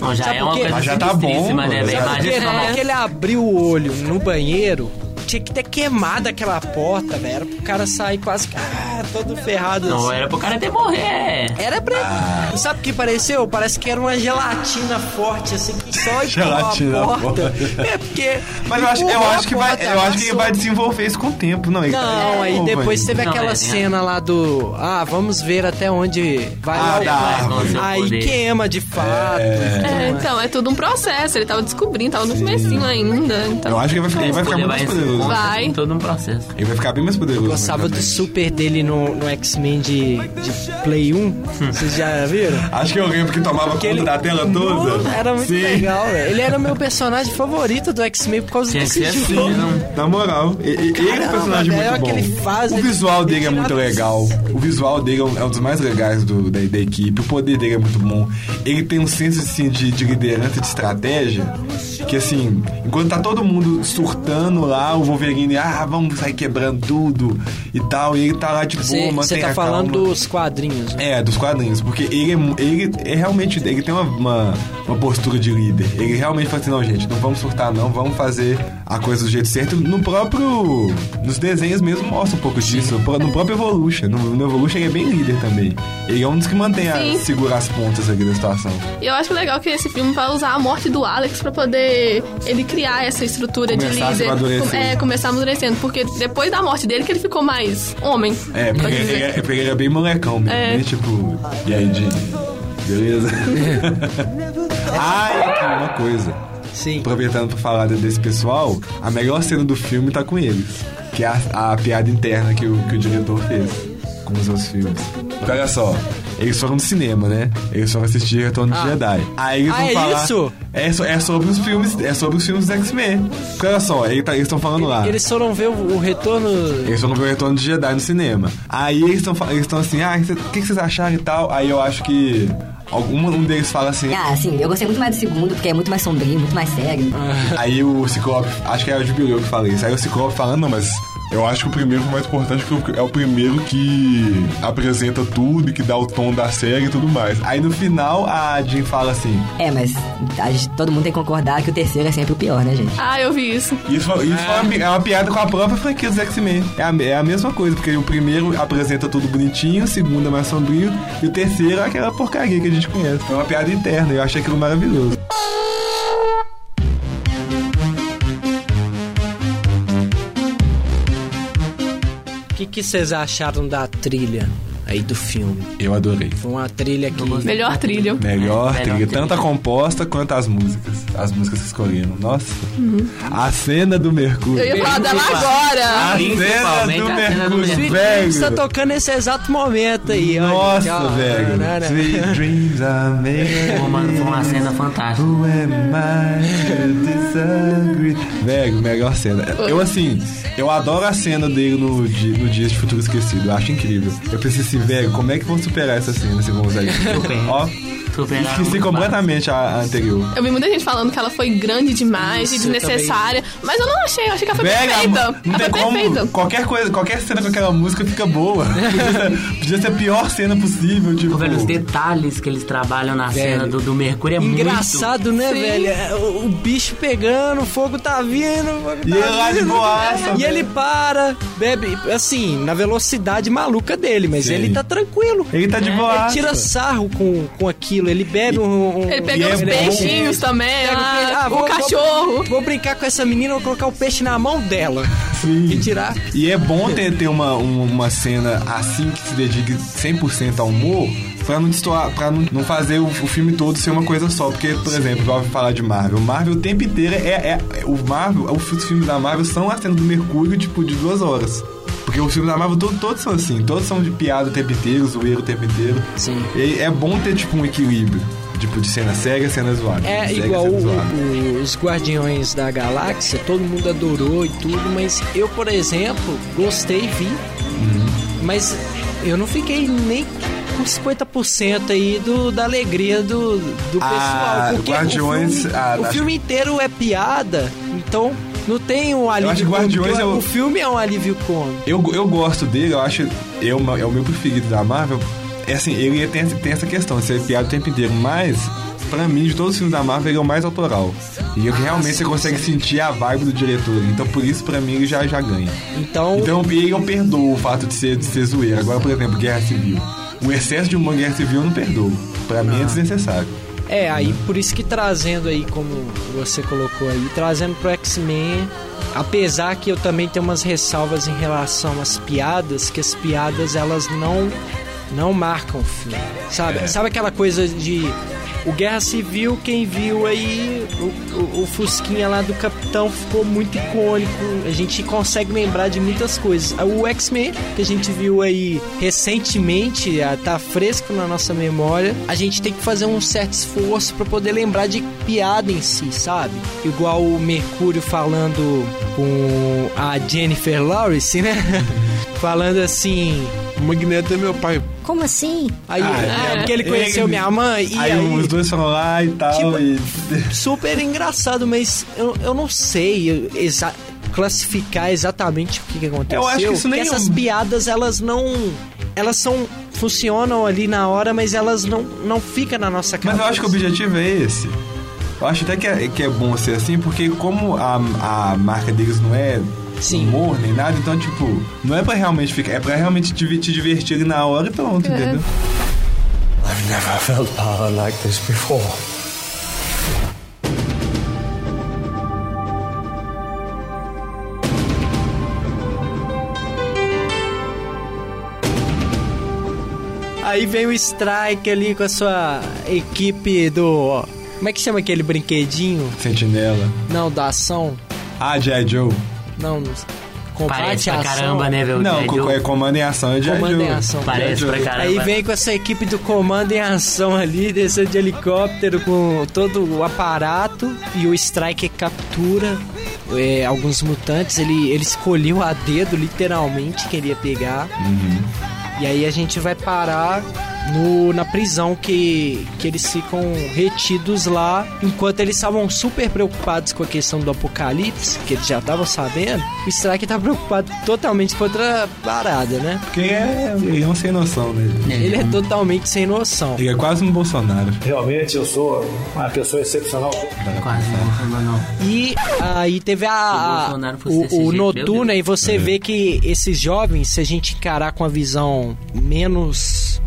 Não, já Sabe é uma coisa Mas já tá bom, né, já- Porque na hora que ele abriu o olho no banheiro, tinha que ter queimado aquela porta, velho. Era pro cara sair quase ah, todo ferrado Não, assim. era pro cara até morrer. Era pra. Sabe o que pareceu? Parece que era uma gelatina forte, assim, que só *laughs* Gelatina a porta. É porque. Mas eu acho, eu acho que vai, eu acho que vai desenvolver isso com o tempo, não? Tá- Não, aí depois teve Não, aquela é, é. cena lá do. Ah, vamos ver até onde vai Ah, árvore. Aí Poder. queima de fato. É, então, é tudo um processo. Ele tava descobrindo, tava no comecinho ainda. Então, Eu acho que ele vai, ele vai ficar muito mais vai poderoso. Vai. Tem todo um processo. Ele vai ficar bem mais poderoso. Eu gostava mais do super dele no, no X-Men de, de Play 1. Vocês já viram? Acho que eu lembro que tomava conta ele- da tela toda. Não, era muito Sim. legal, velho. Ele era o meu personagem favorito do X-Men por causa Tinha desse ser jogo. assim, não. Na moral, ele é um personagem muito bom. faz, o visual ele dele é muito legal. O visual dele é um, é um dos mais legais do- da, da equipe. O poder dele é muito bom. Ele tem um senso assim, de, de liderança, de estratégia. Que assim, enquanto tá todo mundo surtando lá, o Wolverine, ah, vamos sair quebrando tudo e tal. E ele tá lá de boa, Você mantém tá a falando calma. dos quadrinhos, né? É, dos quadrinhos, porque ele é, ele é realmente, ele tem uma, uma, uma postura de líder. Ele realmente fala assim, não, gente, não vamos surtar não, vamos fazer a coisa do jeito certo. No próprio, nos desenhos mesmo mostra um pouco disso, no próprio Evolution. No, no Evolution ele é bem líder também. Ele é um dos que mantém a, Sim. segura as pontas aqui da situação. E eu acho legal que esse filme vai usar a morte do Alex pra poder ele criar essa estrutura Começar a de se líder. amadurecer. Com- É, começar amadurecendo. Porque depois da morte dele que ele ficou mais homem. É, porque ele, dizer. é, porque ele é bem molecão mesmo, É. né? Tipo, e aí, de beleza? ah, e aqui, uma coisa. Sim. Aproveitando pra falar de- desse pessoal, a melhor cena do filme tá com eles. Que é a, a piada interna que o, que o diretor fez com os outros filmes. Porque olha só, eles foram no cinema, né? Eles foram assistir Retorno de Ah. Jedi. Aí eles Ah, vão é falar. isso? É, so- é sobre os filmes, é sobre os filmes do X-Men. Porque olha só, ele tá- eles estão falando lá. Eles foram ver o, o retorno. Eles foram ver o Retorno de Jedi no cinema. Aí eles estão eles tão assim, ah, o que, que vocês acharam e tal? Aí eu acho que algum, um deles fala assim. Ah, sim, eu gostei muito mais do segundo, porque é muito mais sombrio, muito mais sério. Aí o Ciclope, acho que é o Jubileu que fala isso. Aí o Ciclope falando, não, mas Eu acho que o primeiro foi mais importante porque é o primeiro que apresenta tudo e que dá o tom da série e tudo mais. Aí no final a Jean fala assim. É, mas a gente- todo mundo tem que concordar que o terceiro é sempre o pior, né, gente? Ah, eu vi isso. Isso, foi- isso foi uma, pi- é uma piada com a própria franquia dos X-Men. É a, é a mesma coisa, porque o primeiro apresenta tudo bonitinho, o segundo é mais sombrio, e o terceiro é aquela porcaria que a gente conhece. É uma piada interna, eu achei aquilo maravilhoso. Que, vocês acharam da trilha? Aí do filme. Eu adorei. Foi uma trilha que... Melhor trilha. Melhor É, trilha, melhor tanto a composta quanto as músicas. As músicas que escolheram. Nossa. A cena do Mercúrio. Eu ia falar dela A agora. cena do a cena do Mercúrio, Sweet velho. Dreams tá tocando nesse exato momento aí, olha. Nossa, Ó, velho. Sweet dreams are made. Foi uma, cena fantástica. Who am I to disagree? Velho, melhor cena. Eu, assim, eu adoro a cena dele no, no Dias de Futuro Esquecido. Eu acho incrível. Eu pensei velho, como é que vão superar essa cena se vão usar isso? Ó, Superaram esqueci muito completamente a, a anterior. Eu vi muita gente falando que ela foi grande demais Isso, e desnecessária. Mas eu não achei, eu achei que ela foi Velho, perfeita. não Ela tem foi como. perfeita. Qualquer coisa, qualquer cena com aquela música fica boa. Podia, *laughs* podia ser a pior cena possível, tipo. Velho, os detalhes que eles trabalham na Velho. cena do, do Mercúrio é Engraçado, né, Sim. velho? É, O, o bicho pegando, o fogo tá vindo, o fogo E tá lá de vindo. boaça, E ele para, bebe, assim, na velocidade maluca dele, mas Sim. ele tá tranquilo. Ele tá de boa. Ele tira sarro com, com aquilo, ele bebe um. um- Ele pegou E é os bom. peixinhos também, Pega o ah, peixe- ah, o vou- cachorro. Vou, vou brincar com essa menina, vou colocar o peixe na mão dela. Sim. E tirar. E é bom ter, ter uma, uma, cena assim que se dedique 100% ao humor pra não destoar, pra não, não fazer o, o filme todo ser uma coisa só. Porque, por exemplo, eu falar de Marvel. Marvel o tempo inteiro é. é, é- o Marvel, os filmes da Marvel são a cena do Mercúrio, tipo, de duas horas. Porque os filmes da Marvel to- todos são assim, todos são de piada o tempo inteiro, zoeiro o tempo inteiro. Sim. E é bom ter, tipo, um equilíbrio. Tipo, de cena séria, cena zoada. É Cena igual cena o- zoada. o- os Guardiões da Galáxia, todo mundo adorou e tudo, mas eu, por exemplo, gostei, vi, Uhum. mas eu não fiquei nem com 50% aí do, da alegria do, do Ah, pessoal. Porque Guardiões, o filme, ah, o filme inteiro é piada, então não tem um alívio acho que cômico, Guardiões é o- o filme é um alívio cômico. Eu, eu gosto dele, eu acho. Eu, é o meu preferido da Marvel. É assim, ele tem, tem essa questão de ser piada o tempo inteiro, mas. Pra mim, de todos os filmes da Marvel, ele é o mais autoral. E eu, realmente você consegue sentir a vibe do diretor. Então, por isso, pra mim, ele já, já ganha. Então, Então, ele eu perdoo o fato de ser, de ser zoeira. Agora, por exemplo, Guerra Civil. O excesso de uma Guerra Civil eu não perdoo. Pra mim, é desnecessário. É, aí por isso que trazendo aí, como você colocou aí, trazendo pro X-Men, apesar que eu também tenho umas ressalvas em relação às piadas, que as piadas elas não não marcam o filme, sabe? Sabe aquela coisa de o Guerra Civil, quem viu aí, o, o, o Fusquinha lá do Capitão ficou muito icônico. A gente consegue lembrar de muitas coisas. O X-Men, que a gente viu aí recentemente, ah, tá fresco na nossa memória. A gente tem que fazer um certo esforço para poder lembrar de piada em si, sabe? Igual o Mercúrio falando com a Jennifer Lawrence, né? *laughs* falando assim. O Magneto é meu pai. Como assim? Aí, Ah, é, porque ele conheceu ele- minha mãe e Aí, aí, os dois foram lá e tal. Tipo, e... super engraçado, mas eu, eu não sei exa classificar exatamente o que, que aconteceu. Eu acho que isso nem essas é um- piadas, elas não... Elas são... Funcionam ali na hora, mas elas não, não ficam na nossa Mas cabeça. eu acho que o objetivo é esse. Eu acho até que é, que é bom ser assim, porque como a, a marca deles não é Sim. humor nem nada, então, tipo, não é pra realmente ficar, é pra realmente te, te divertir ali na hora e pronto, É. entendeu? I've never felt power like this before. Aí vem o Strike ali com a sua equipe do... Como é que chama aquele brinquedinho? Sentinela. Não, da ação. Ah, G.I. Joe. Não, combate Parece a pra ação. caramba, né, velho? Não, Joe. é comando em ação é. Comando em ação. Parece pra caramba. Aí vem com essa equipe do comando em ação ali, descendo de helicóptero com todo o aparato e o Striker captura é, alguns mutantes. Ele, ele escolheu a dedo, literalmente, queria pegar. E aí a gente vai parar no, na prisão que, que eles ficam retidos lá, enquanto eles estavam super preocupados com a questão do apocalipse, que eles já estavam sabendo. O Strike tá preocupado totalmente com outra parada, né? Porque é, ele é um sem noção, né? Ele é totalmente sem noção. Ele é quase um Bolsonaro. Realmente eu sou uma pessoa excepcional. Quase não, não, não. E aí teve a, o a- Bolsonaro o, o meu noturno e você vê que esses jovens, se a gente encarar com a visão menos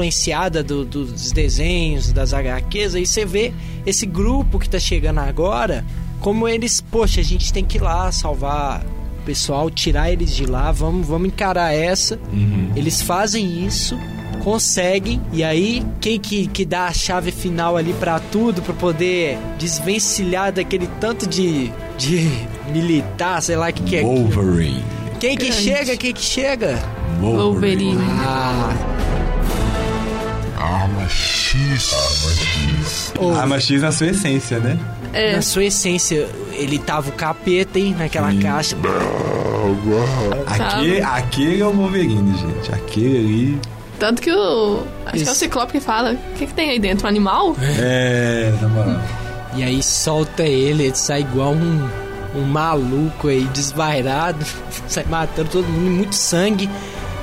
influenciada do- dos desenhos, das HQs, aí você vê esse grupo que tá chegando agora, como eles, poxa, a gente tem que ir lá salvar o pessoal, tirar eles de lá, vamos, vamos encarar essa. Uhum. Eles fazem isso, conseguem, e aí quem que, que dá a chave final ali pra tudo, pra poder desvencilhar daquele tanto de, de militar, sei lá o que, que é. Wolverine. Quem que chega? Quem que chega? Wolverine. Ah, Arma X. Arma X. Ô, Arma X na sua essência, né? É. na sua essência, ele tava o capeta, hein, naquela caixa. Aquele, aquele é o Wolverine, gente. Aquele ali. Tanto que o. Acho que é o Isso. Ciclope que fala. O que, que tem aí dentro? Um animal? É, na moral. E aí solta ele, ele sai igual um, um maluco aí, desvairado, *laughs* sai matando todo mundo, muito sangue.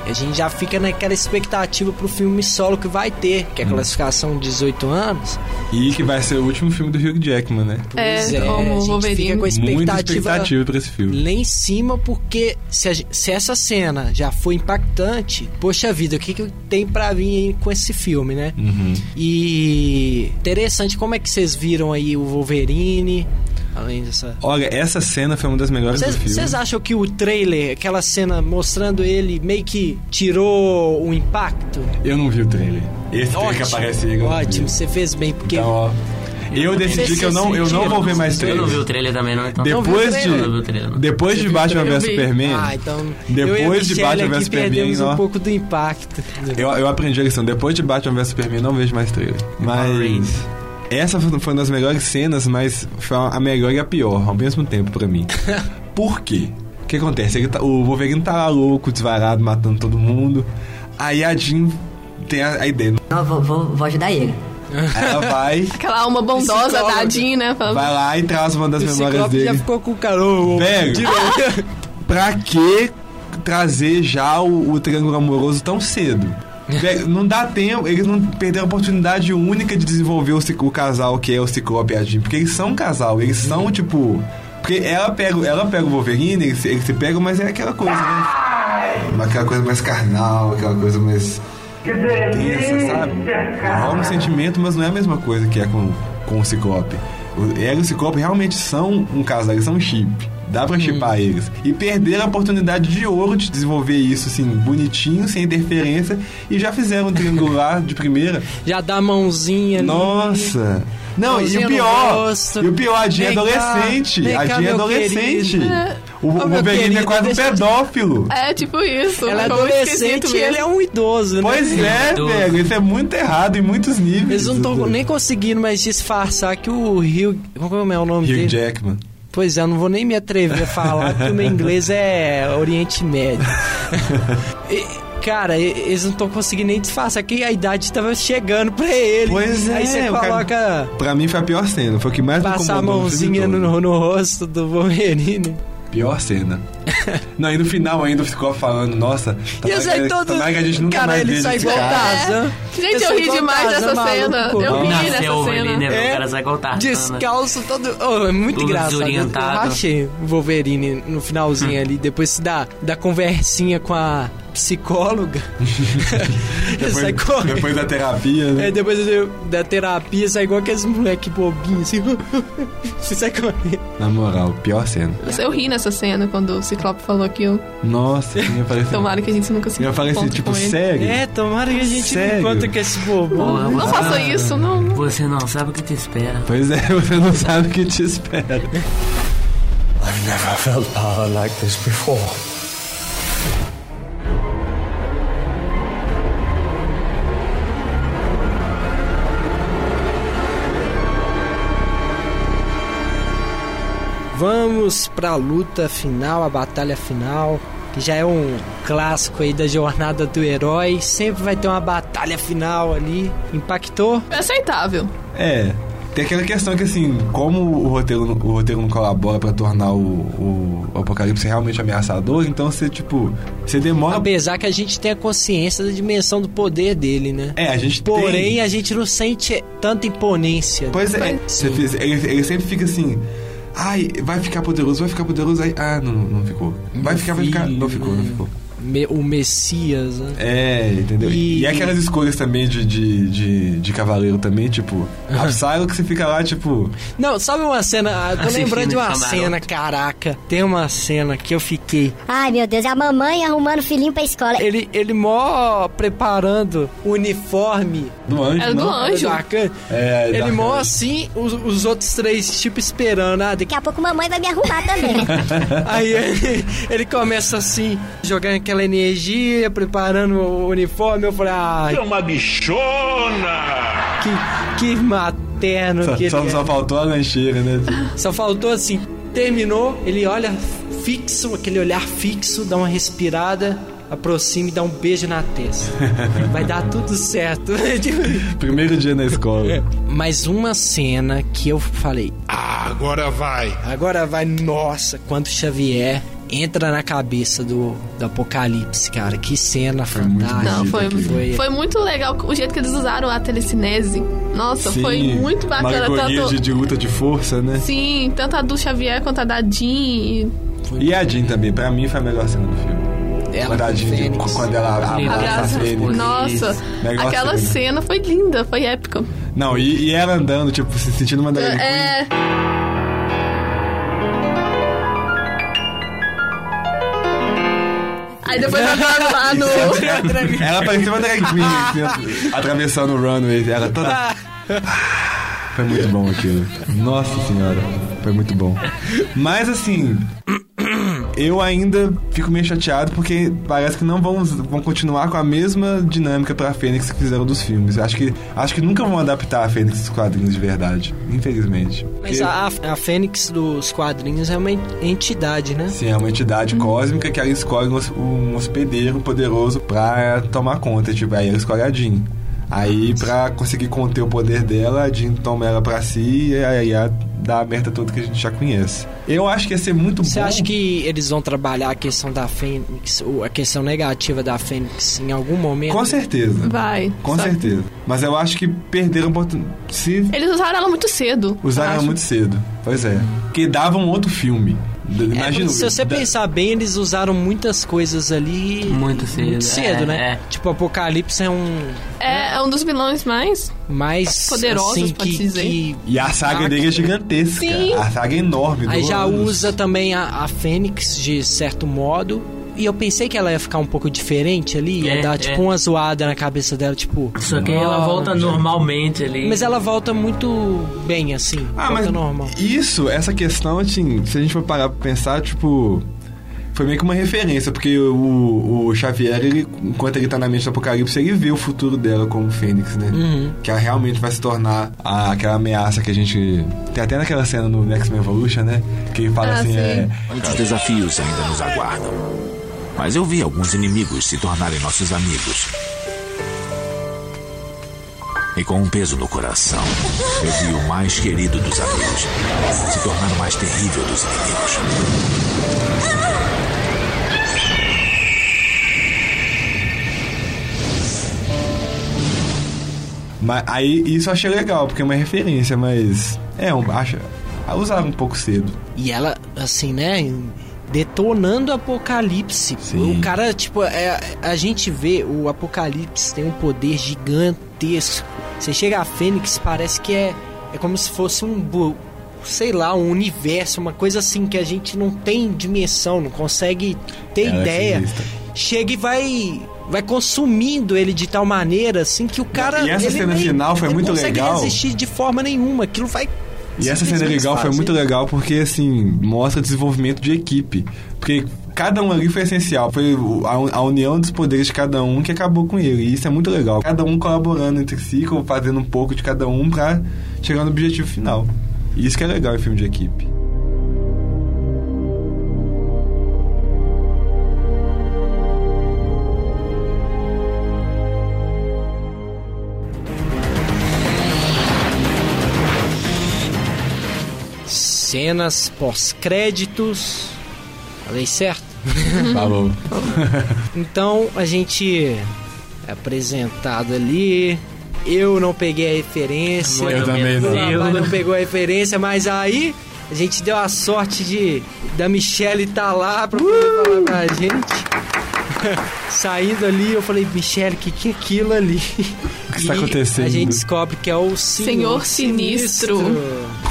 E a gente já fica naquela expectativa pro filme solo que vai ter, que é a classificação 18 anos. E que vai ser o último filme do Hugh Jackman, né? Pois É, como a gente Wolverine. fica com a Muita expectativa, expectativa pra esse filme. lá em cima, porque se, a se essa cena já foi impactante, poxa vida, o que, que tem pra vir aí com esse filme, né? Uhum. E interessante como é que vocês viram aí o Wolverine, além dessa Olha, essa cena foi uma das melhores do filme. Vocês acham que o trailer, aquela cena mostrando ele, meio que tirou o impacto? Eu não vi o trailer. Esse trailer que aparece aí. eu. Ótimo, você fez bem, porque. Então, ó. Eu decidi que eu não, eu não vou ver mais Eu trailer. não vi o trailer também, não. Então. Depois Eu não vi o de, trailer, não. depois de Batman vs Superman, Ah, então. depois eu de Batman vs Superman, ó, um pouco do impacto. eu, eu aprendi a lição. Depois de Batman vs Superman, não vejo mais trailer. Mas essa foi uma das melhores cenas, mas foi a melhor e a pior ao mesmo tempo pra mim. *laughs* Por quê? O que acontece? Ele tá- o Wolverine tá lá louco, desvarado, matando todo mundo. Aí a Jean tem a, a ideia. Não, eu vou, vou, vou ajudar ele. Aí ela vai, *laughs* Aquela alma bondosa da Jean, né? Falando, vai lá e traz uma das O memórias Ciclope já dele. ficou com o Velho, *laughs* pra que trazer já o, o triângulo amoroso tão cedo? Velho, não dá tempo, eles não perderam a oportunidade única de desenvolver o, o casal que é o Ciclope e a Jean, porque eles são um casal, eles são tipo. Porque ela pega, ela pega o Wolverine, eles, se- eles se pegam, mas é aquela coisa, né? Aquela coisa mais carnal, aquela coisa mais. tensa, sabe? Rola um sentimento, mas não é a mesma coisa que é com, com o Ciclope. O- Ela e o Ciclope realmente são um casal, eles são um chip. Dá pra chipar eles. E perderam a oportunidade de ouro de desenvolver isso, assim, bonitinho, sem interferência. E já fizeram um triangular de primeira. *laughs* Já dá a mãozinha ali. Nossa! Não, e Mãozinha o no pior, e o pior, a Jean é cá, adolescente. vem a cá, Jean é adolescente. querido. O, Ô, o Wolverine é quase um pedófilo. É, tipo isso. Ela é adolescente e ele é um idoso, né? Pois é, velho. Isso é muito errado em muitos níveis. Eles não estão nem conseguindo mais disfarçar que o Hugh. Como é o nome Hugh dele? Jackman. Pois é, eu não vou nem me atrever a falar, porque o meu inglês é Oriente Médio. *laughs* E, cara, eles não estão conseguindo nem disfarçar que a idade estava chegando pra ele. Pois é, Aí você o cara- coloca. Pra mim foi a pior cena. Foi o que mais me Passar a incomodou no filme mãozinha todo. no, no rosto do Wolverine. Pior cena. *laughs* não, e no final ainda ficou falando, nossa, E tomara, sai que, todo. tomara que a gente nunca cara, mais ele sai esse igual cara. Tarzan. Gente, Ele eu sai ri demais dessa maluco. cena. Eu ri nessa cena. né? O cara sai igual Tarzan, né? Descalço todo. Oh, é muito engraçado. Eu desorientado. achei o Wolverine no finalzinho ali, depois da, da conversinha com a psicóloga. *laughs* Ele sai Depois, correndo. depois da terapia, né? É, depois eu- da terapia, sai igual aqueles moleque bobinhos assim. *laughs* Você sai correndo. Na moral, pior cena. Eu ri nessa cena quando o Ciclope falou aquilo. Nossa, eu falei assim. Tomara que a gente nunca se Eu falei assim, tipo, sério? É, tomara que a gente Sério? não encontre com esse bobo. Porra, Não você faça isso, não. não. Você não sabe o que te espera. Pois é, *laughs* você não sabe o que te espera. I've never felt power like this before. Vamos pra luta final, a batalha final, que já é um clássico aí da jornada do herói. Sempre vai ter uma batalha final ali. Impactou? É aceitável. É. Tem aquela questão que, assim, como o roteiro, não- o roteiro não colabora pra tornar o, o, o apocalipse realmente ameaçador, então você, tipo, você demora. Apesar que a gente tem a consciência da dimensão do poder dele, né? É, a gente Porém, tem. a gente não sente tanta imponência. Pois é, ele sempre fica assim. Ai, vai ficar poderoso, vai ficar poderoso. Aí, ah, não, não ficou. Vai ficar, vai ficar. Não ficou, não ficou. Me- o Messias, né? É, entendeu? E, E- aquelas escolhas também de, de, de, de cavaleiro também, tipo, Absalom que você fica lá, tipo. Não, sabe uma cena? ah, Tô Assistindo lembrando de uma Camarote. cena, caraca. Tem uma cena que eu fiquei. Ai, meu Deus, é a mamãe arrumando o filhinho pra escola. Ele, ele mó preparando o uniforme. Do anjo, Era do não? anjo. Do arcanjo. É, ele mó assim, os, os outros três, tipo, esperando. Ah, daqui Daqui a pouco mamãe vai me arrumar também. *laughs* Aí ele, ele começa assim, jogando aquela energia, preparando o uniforme. Eu falei, ah. É uma bichona! Que, que materno Só, que só, ele só é. faltou a lancheira, né? Só faltou assim, terminou, ele olha fixo, aquele olhar fixo, dá uma respirada, aproxima e dá um beijo na testa. *laughs* Vai dar tudo certo. *laughs* Primeiro dia na escola. Mas uma cena que eu falei, Agora vai. agora vai, nossa, quando Xavier entra na cabeça do, do Apocalipse, cara, que cena fantástica. Não, foi, Foi- foi muito legal o jeito que eles usaram a telecinese. Nossa, Sim, foi muito Uma bacana. alegoria Tanto, de, de luta de força, né? Sim, tanto a do Xavier quanto a da Jean. E a Jean também, pra mim foi a melhor cena do filme. Ela quando, a com Jean, Fênix. quando ela abraça a. Fênix. Nossa, Negócio aquela lindo. cena foi linda, foi épica. Não, e, e ela andando, tipo, se sentindo uma drag queen. Aí depois agora lá no. *laughs* Ela parecia uma drag queen, assim, atravessando o runway. Ela toda. Foi muito bom aquilo. Nossa senhora, foi muito bom. Mas assim, eu ainda fico meio chateado porque parece que não vão, vão continuar com a mesma dinâmica pra Fênix que fizeram dos filmes. Acho que, acho que nunca vão adaptar a Fênix dos quadrinhos de verdade, infelizmente. Mas Porque- a, a Fênix dos quadrinhos é uma entidade, né? Sim, é uma entidade cósmica que ela escolhe um um hospedeiro poderoso pra tomar conta. Tipo, aí ela escolhe a Jean. Aí, pra conseguir conter o poder dela, a Jean toma ela pra si e aí a- dá a merda toda que a gente já conhece. Eu acho que ia ser muito Você bom. acha que eles vão trabalhar a questão da Fênix, ou a questão negativa da Fênix em algum momento? Com certeza. Vai. Com Só- certeza. Mas eu acho que perderam a oportunidade. Se Eles usaram ela muito cedo. usaram ela muito cedo. Pois é. Porque dava um outro filme. É, se você da- pensar bem, eles usaram muitas coisas ali. Muito cedo, Muito cedo, é, né? é. Tipo, Apocalipse é um. É, é um dos vilões mais mais. poderosos, assim, pode que, dizer. que- E a saga dele é gigantesca. Sim. A saga é enorme. Aí já anos. usa também a, a Fênix de certo modo. E eu pensei que ela ia ficar um pouco diferente ali, ia É, dar é. tipo uma zoada na cabeça dela, tipo. Só que aí ela "Oh, volta já-" normalmente ali. Mas ela volta muito bem, assim. Ah, volta mas normal. isso, essa questão, assim, se a gente for parar pra pensar, tipo. Foi meio que uma referência, porque o, o Xavier, ele, enquanto ele tá na mente do Apocalipse, ele vê o futuro dela como Fênix, né? Uhum. Que ela realmente vai se tornar a- aquela ameaça que a gente. Tem até naquela cena no X-Men Evolution, né? Que ele fala Ah, assim: sim. é. Muitos desafios ainda nos aguardam. Mas eu vi alguns inimigos se tornarem nossos amigos. E com um peso no coração, eu vi o mais querido dos amigos se tornar o mais terrível dos inimigos. Mas aí isso eu achei legal, porque é uma referência, mas. É, um, acho. Usaram um pouco cedo. E ela, assim, né? Detonando o Apocalipse. O cara, tipo, é, a gente vê o Apocalipse tem um poder gigantesco. Você chega a Fênix, parece que é, é como se fosse um. Sei lá, um universo, uma coisa assim que a gente não tem dimensão, não consegue ter Ela é ideia. sinistra. Chega e vai. Vai consumindo ele de tal maneira assim que o cara. E essa cena final foi muito não consegue legal. resistir de forma nenhuma. Aquilo vai. E essa cena legal foi muito legal porque, assim, mostra desenvolvimento de equipe. Porque cada um ali foi essencial. Foi a, união dos poderes de cada um que acabou com ele. E isso é muito legal. Cada um colaborando entre si, fazendo um pouco de cada um pra chegar no objetivo final. E isso que é legal em filme de equipe. Cenas pós-créditos. Falei certo? *laughs* Falou. Então a gente é apresentado ali. Eu não peguei a referência. Eu também não. Não pegou a referência, mas aí a gente deu a sorte de da Michelle estar lá pra poder falar pra gente. *laughs* saindo ali, eu falei, Michele, o que, que é aquilo ali? Que está acontecendo? A gente descobre que é o Senhor, Senhor Sinistro.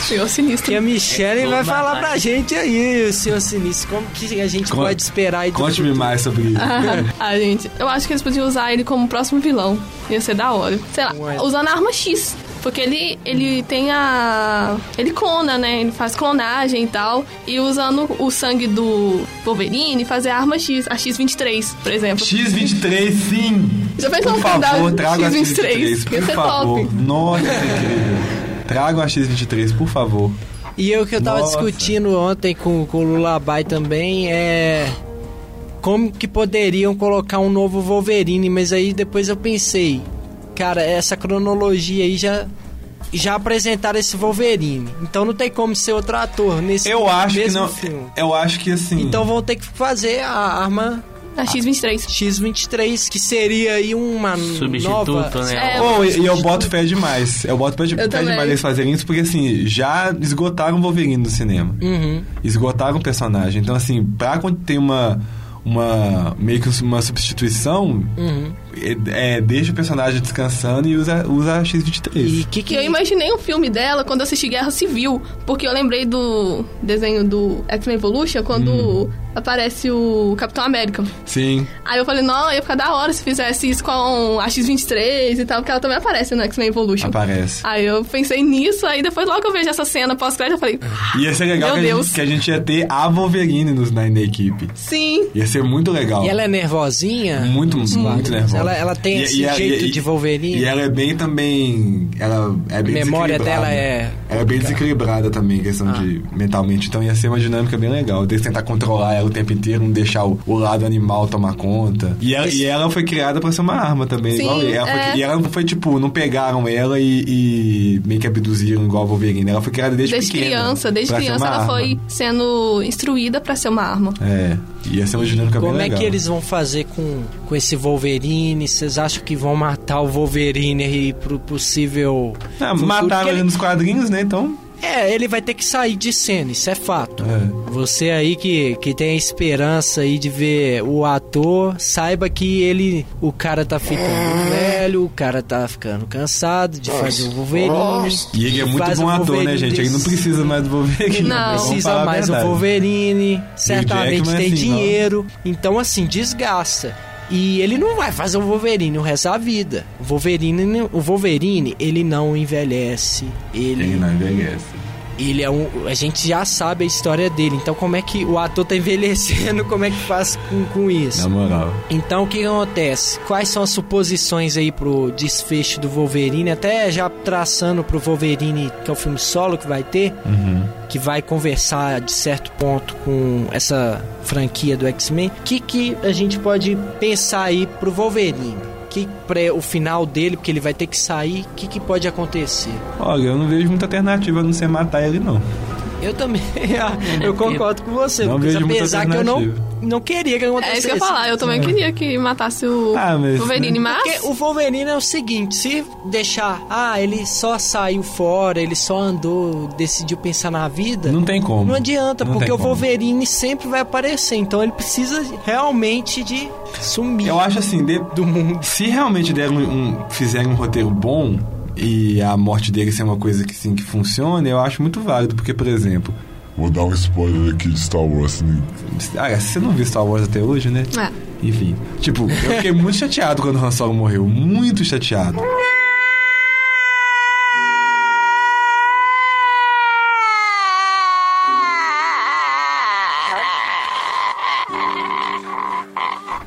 Senhor Sinistro. E a Michelle É vai falar pra gente aí, o Senhor Sinistro, como que a gente Con- pode esperar Conte-me mais sobre isso. *laughs* ah, gente, eu acho que eles podiam usar ele como próximo vilão. Ia ser da hora. Sei lá, usando a arma X. Porque ele, ele tem a. Ele clona, né? Ele faz clonagem e tal. E usando o sangue do Wolverine, fazer a arma X, a X-23, por exemplo. X23, sim! Já pensou Por um favor, traga a X23? X23, Ia por ser favor. top. Nossa, que incrível. Tragam a X23, por favor. E eu que eu tava Nossa. discutindo ontem com, com o Lulabai também é. Como que poderiam colocar um novo Wolverine, mas aí depois eu pensei, cara, essa cronologia aí já. Já apresentaram esse Wolverine. Então não tem como ser outro ator nesse Eu acho que mesmo não. filme. Eu acho que assim. Então vão ter que fazer a arma. A X-23. X-23, que seria aí uma Substituto, nova... né? É, Oh, e eu boto fé demais. Eu boto fé, de- Eu fé demais eles fazerem isso, porque assim, já esgotaram o Wolverine do cinema. Uhum. Esgotaram o personagem. Então, assim, pra quando tem uma. Uma. meio que uma substituição, Uhum. É, é, deixa o personagem descansando e usa, usa a X23. E que Que eu imaginei um filme dela quando eu assisti Guerra Civil, porque eu lembrei do desenho do X-Men Evolution quando Hum. aparece o Capitão América. Sim. Aí eu falei, não, ia ficar da hora se fizesse isso com a X-23 e tal, porque ela também aparece no X-Men Evolution. Aparece. Aí eu pensei nisso, aí depois logo que eu vejo essa cena pós-crédito, eu falei, Ia ser legal que a, gente, que a gente ia ter a Wolverine nos, na, na equipe. sim. Ia ser muito legal. E ela é nervosinha? Muito, muito nervosa. Ela, ela tem E- esse e jeito e- de Wolverine. E ela é bem também. Ela é bem A memória desequilibrada. dela é- Ela é bem desequilibrada também, questão de mentalmente. Então ia ser uma dinâmica bem legal. Eles tentar controlar ela o tempo inteiro, não deixar o, o lado animal tomar conta. E ela, e ela foi criada pra ser uma arma também, Sim, igual. Ela foi- é. e ela não foi tipo, não pegaram ela e, e meio que abduziram igual a Wolverine. Ela foi criada desde, Desde pequena. criança, desde pra ser criança ela arma. foi sendo instruída pra ser uma arma. É, ia ser uma dinâmica Como bem é legal. que eles vão fazer com, com esse Wolverine? Vocês acham que vão matar o Wolverine aí pro possível. Ah, mataram ele- nos quadrinhos, né? Então. É, ele vai ter que sair de cena, isso é fato. É. Você aí que, que tem a esperança aí de ver o ator, saiba que ele, o cara tá ficando velho, o cara tá ficando cansado de fazer o Wolverine. E ele é muito bom ator, né, gente? Ele não precisa mais do Wolverine. Não. Vamos precisa mais o verdade. Wolverine, certamente tem assim, dinheiro, então assim, desgasta. E ele não vai fazer o Wolverine o resto da vida. O Wolverine, o Wolverine, ele não envelhece. Ele, Ele não envelhece. Ele é um. A gente já sabe a história dele. Então, como é que o ator tá envelhecendo? Como é que faz com, com isso? Na moral. Então, o que acontece? Quais são as suposições aí pro desfecho do Wolverine? Até já traçando pro Wolverine, que é o filme solo que vai ter, Uhum. que vai conversar de certo ponto com essa franquia do X-Men. O que, que a gente pode pensar aí pro Wolverine? Que pré o final dele, porque ele vai ter que sair, o que, que pode acontecer? Olha, eu não vejo muita alternativa a não ser matar ele, não. Eu também, *laughs* eu concordo com você, Não Lucas, vejo apesar que eu não, não queria que acontecesse. É isso que eu ia falar, eu também queria que matasse o Ah, mas- Wolverine, mas... Porque o Wolverine é o seguinte, se deixar, ah, ele só saiu fora, ele só andou, decidiu pensar na vida, Não tem como. não adianta, Não porque o como. Wolverine sempre vai aparecer, então ele precisa realmente de sumir Eu acho assim, de- do mundo. se realmente deram um, fizerem um roteiro bom e a morte dele ser uma coisa que sim que funcione, eu acho muito válido, porque, por exemplo, Vou dar um spoiler aqui de Star Wars. né? ah, você não viu Star Wars até hoje, né? É. Enfim, tipo, eu fiquei muito chateado quando o Han Solo morreu, muito chateado.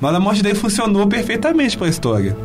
Mas a morte dele funcionou perfeitamente pra história.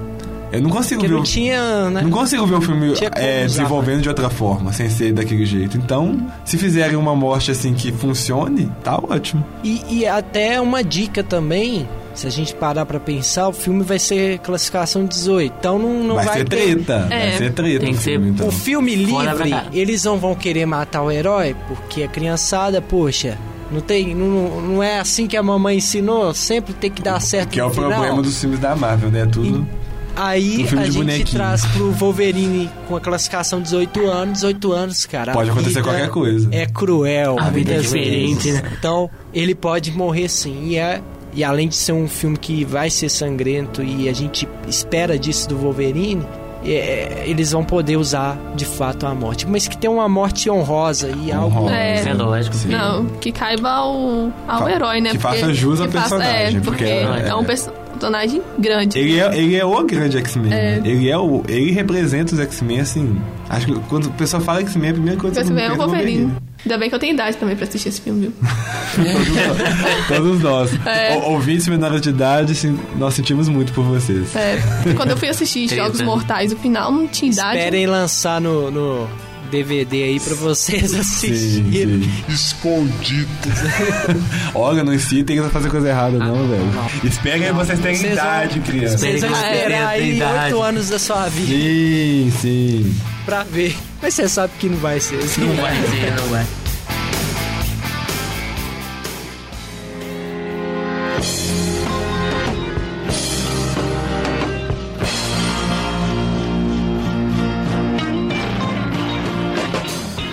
Eu não consigo Porque ver não o... tinha, né? Não consigo ver o filme é, desenvolvendo de outra forma, sem ser daquele jeito. Então, se fizerem uma morte assim que funcione, tá ótimo. E, e até uma dica também, se a gente parar pra pensar, o filme vai ser classificação 18, então não, não vai, vai, ser ter... treta, vai É. ser treta Tem o que ser- filme, então. O filme livre, eles não vão querer matar o herói, porque a criançada, poxa, não tem, não, não é assim que a mamãe ensinou, sempre tem que dar certo Que é o final. problema dos filmes da Marvel, né? Tudo... Aí um a gente bonequinho. traz pro Wolverine com a classificação 18 anos, 18 anos, cara. Pode acontecer qualquer coisa. É cruel. A vida é diferente, né? Então, ele pode morrer sim. E é, e além de ser um filme que vai ser sangrento e a gente espera disso do Wolverine, é, eles vão poder usar de fato a morte. Mas que tem uma morte honrosa e algo. É, É lógico. Sim. Não, que caiba ao, ao Fa- herói, né? que faça jus ao que faça- personagem, É, porque, porque é, é- um personagem grande. Ele é, ele é o grande X-Men. É. né? Ele é o. Ele representa os X-Men, assim. Acho que quando o pessoal fala X-Men, a primeira coisa que todo é o pensa é Wolverine. Ainda bem que eu tenho idade também pra assistir esse filme, viu? *laughs* Todos nós. É. O- Ouvintes menores de idade, nós sentimos muito por vocês. É, quando eu fui assistir Jogos Mortais, o final não tinha idade. Esperem lançar no, no DVD aí pra vocês assistirem. Sim, Escondido. *laughs* Olha, não incitem a fazer coisa errada, não, velho. Esperem vocês terem Vocês vão- idade, criança. Vocês vão esperar aí oito anos da sua vida Sim, sim. pra ver. Mas você sabe que não vai ser assim. Não vai ser, não vai.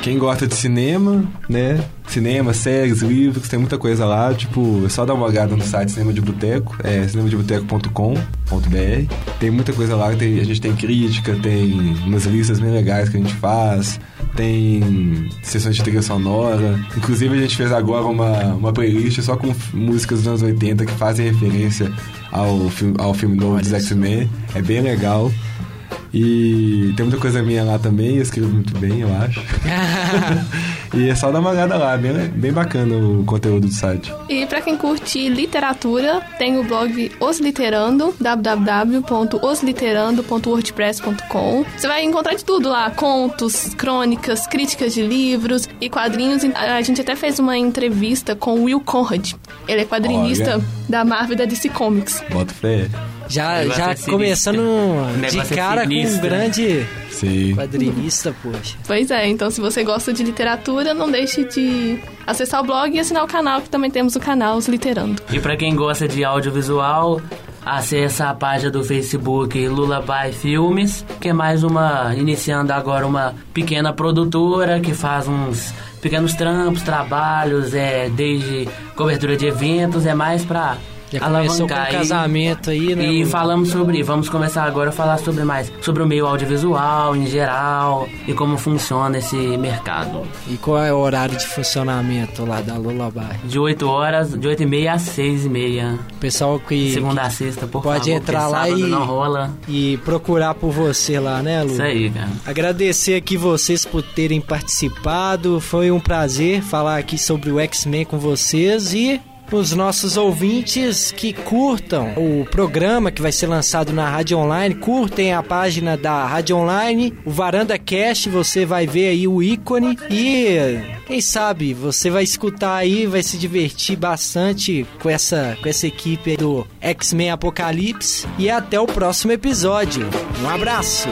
Quem gosta de cinema, né? Cinema, séries, livros, tem muita coisa lá. Tipo, é só dar uma olhada no site Cinema de Boteco, é cinemadeboteco.com.br. Tem muita coisa lá, tem- a gente tem crítica, tem umas listas bem legais que a gente faz, tem sessões de trilha sonora. Inclusive, a gente fez agora uma, uma playlist só com músicas dos anos 80 que fazem referência ao, filme- ao filme novo dos X-Men. É bem legal. E tem muita coisa minha lá também, eu escrevo muito bem, eu acho. *laughs* e é só dar uma olhada lá, bem, bem bacana o conteúdo do site. E pra quem curte literatura, tem o blog Os Literando, www.osliterando.wordpress.com. Você vai encontrar de tudo lá, contos, crônicas, críticas de livros e quadrinhos. A gente até fez uma entrevista com o Will Conrad. Ele é quadrinista Olha. da Marvel e da DC Comics. Bota fé. Já, já é começando *laughs* de Negócio é cara com um sinistro, grande Sim. quadrinista, poxa. Pois é, então se você gosta de literatura, não deixe de acessar o blog e assinar o canal, que também temos o canal Os Literando. E pra quem gosta de audiovisual, acessa a página do Facebook Lullaby Filmes, que é mais uma, iniciando agora uma pequena produtora que faz uns pequenos trampos, trabalhos, é, desde cobertura de eventos, é mais pra Já começou com alavancar o casamento aí, né? E falamos sobre, vamos começar agora a falar sobre mais, sobre o meio audiovisual em geral e como funciona esse mercado. E qual é o horário de funcionamento lá da Lullaby? De 8 horas, de 8 e meia às 6 e meia. Pessoal que Segunda a sexta, por pode favor, entrar lá e, não rola. e procurar por você lá, né, Lu? Isso aí, cara. Agradecer aqui vocês por terem participado. Foi um prazer falar aqui sobre o X-Men com vocês e os nossos ouvintes que curtam o programa que vai ser lançado na Rádio Online, curtem a página da Rádio Online, o Varanda Cast, você vai ver aí o ícone e quem sabe você vai escutar aí, vai se divertir bastante com essa com essa equipe do X-Men Apocalipse e até o próximo episódio. Um abraço.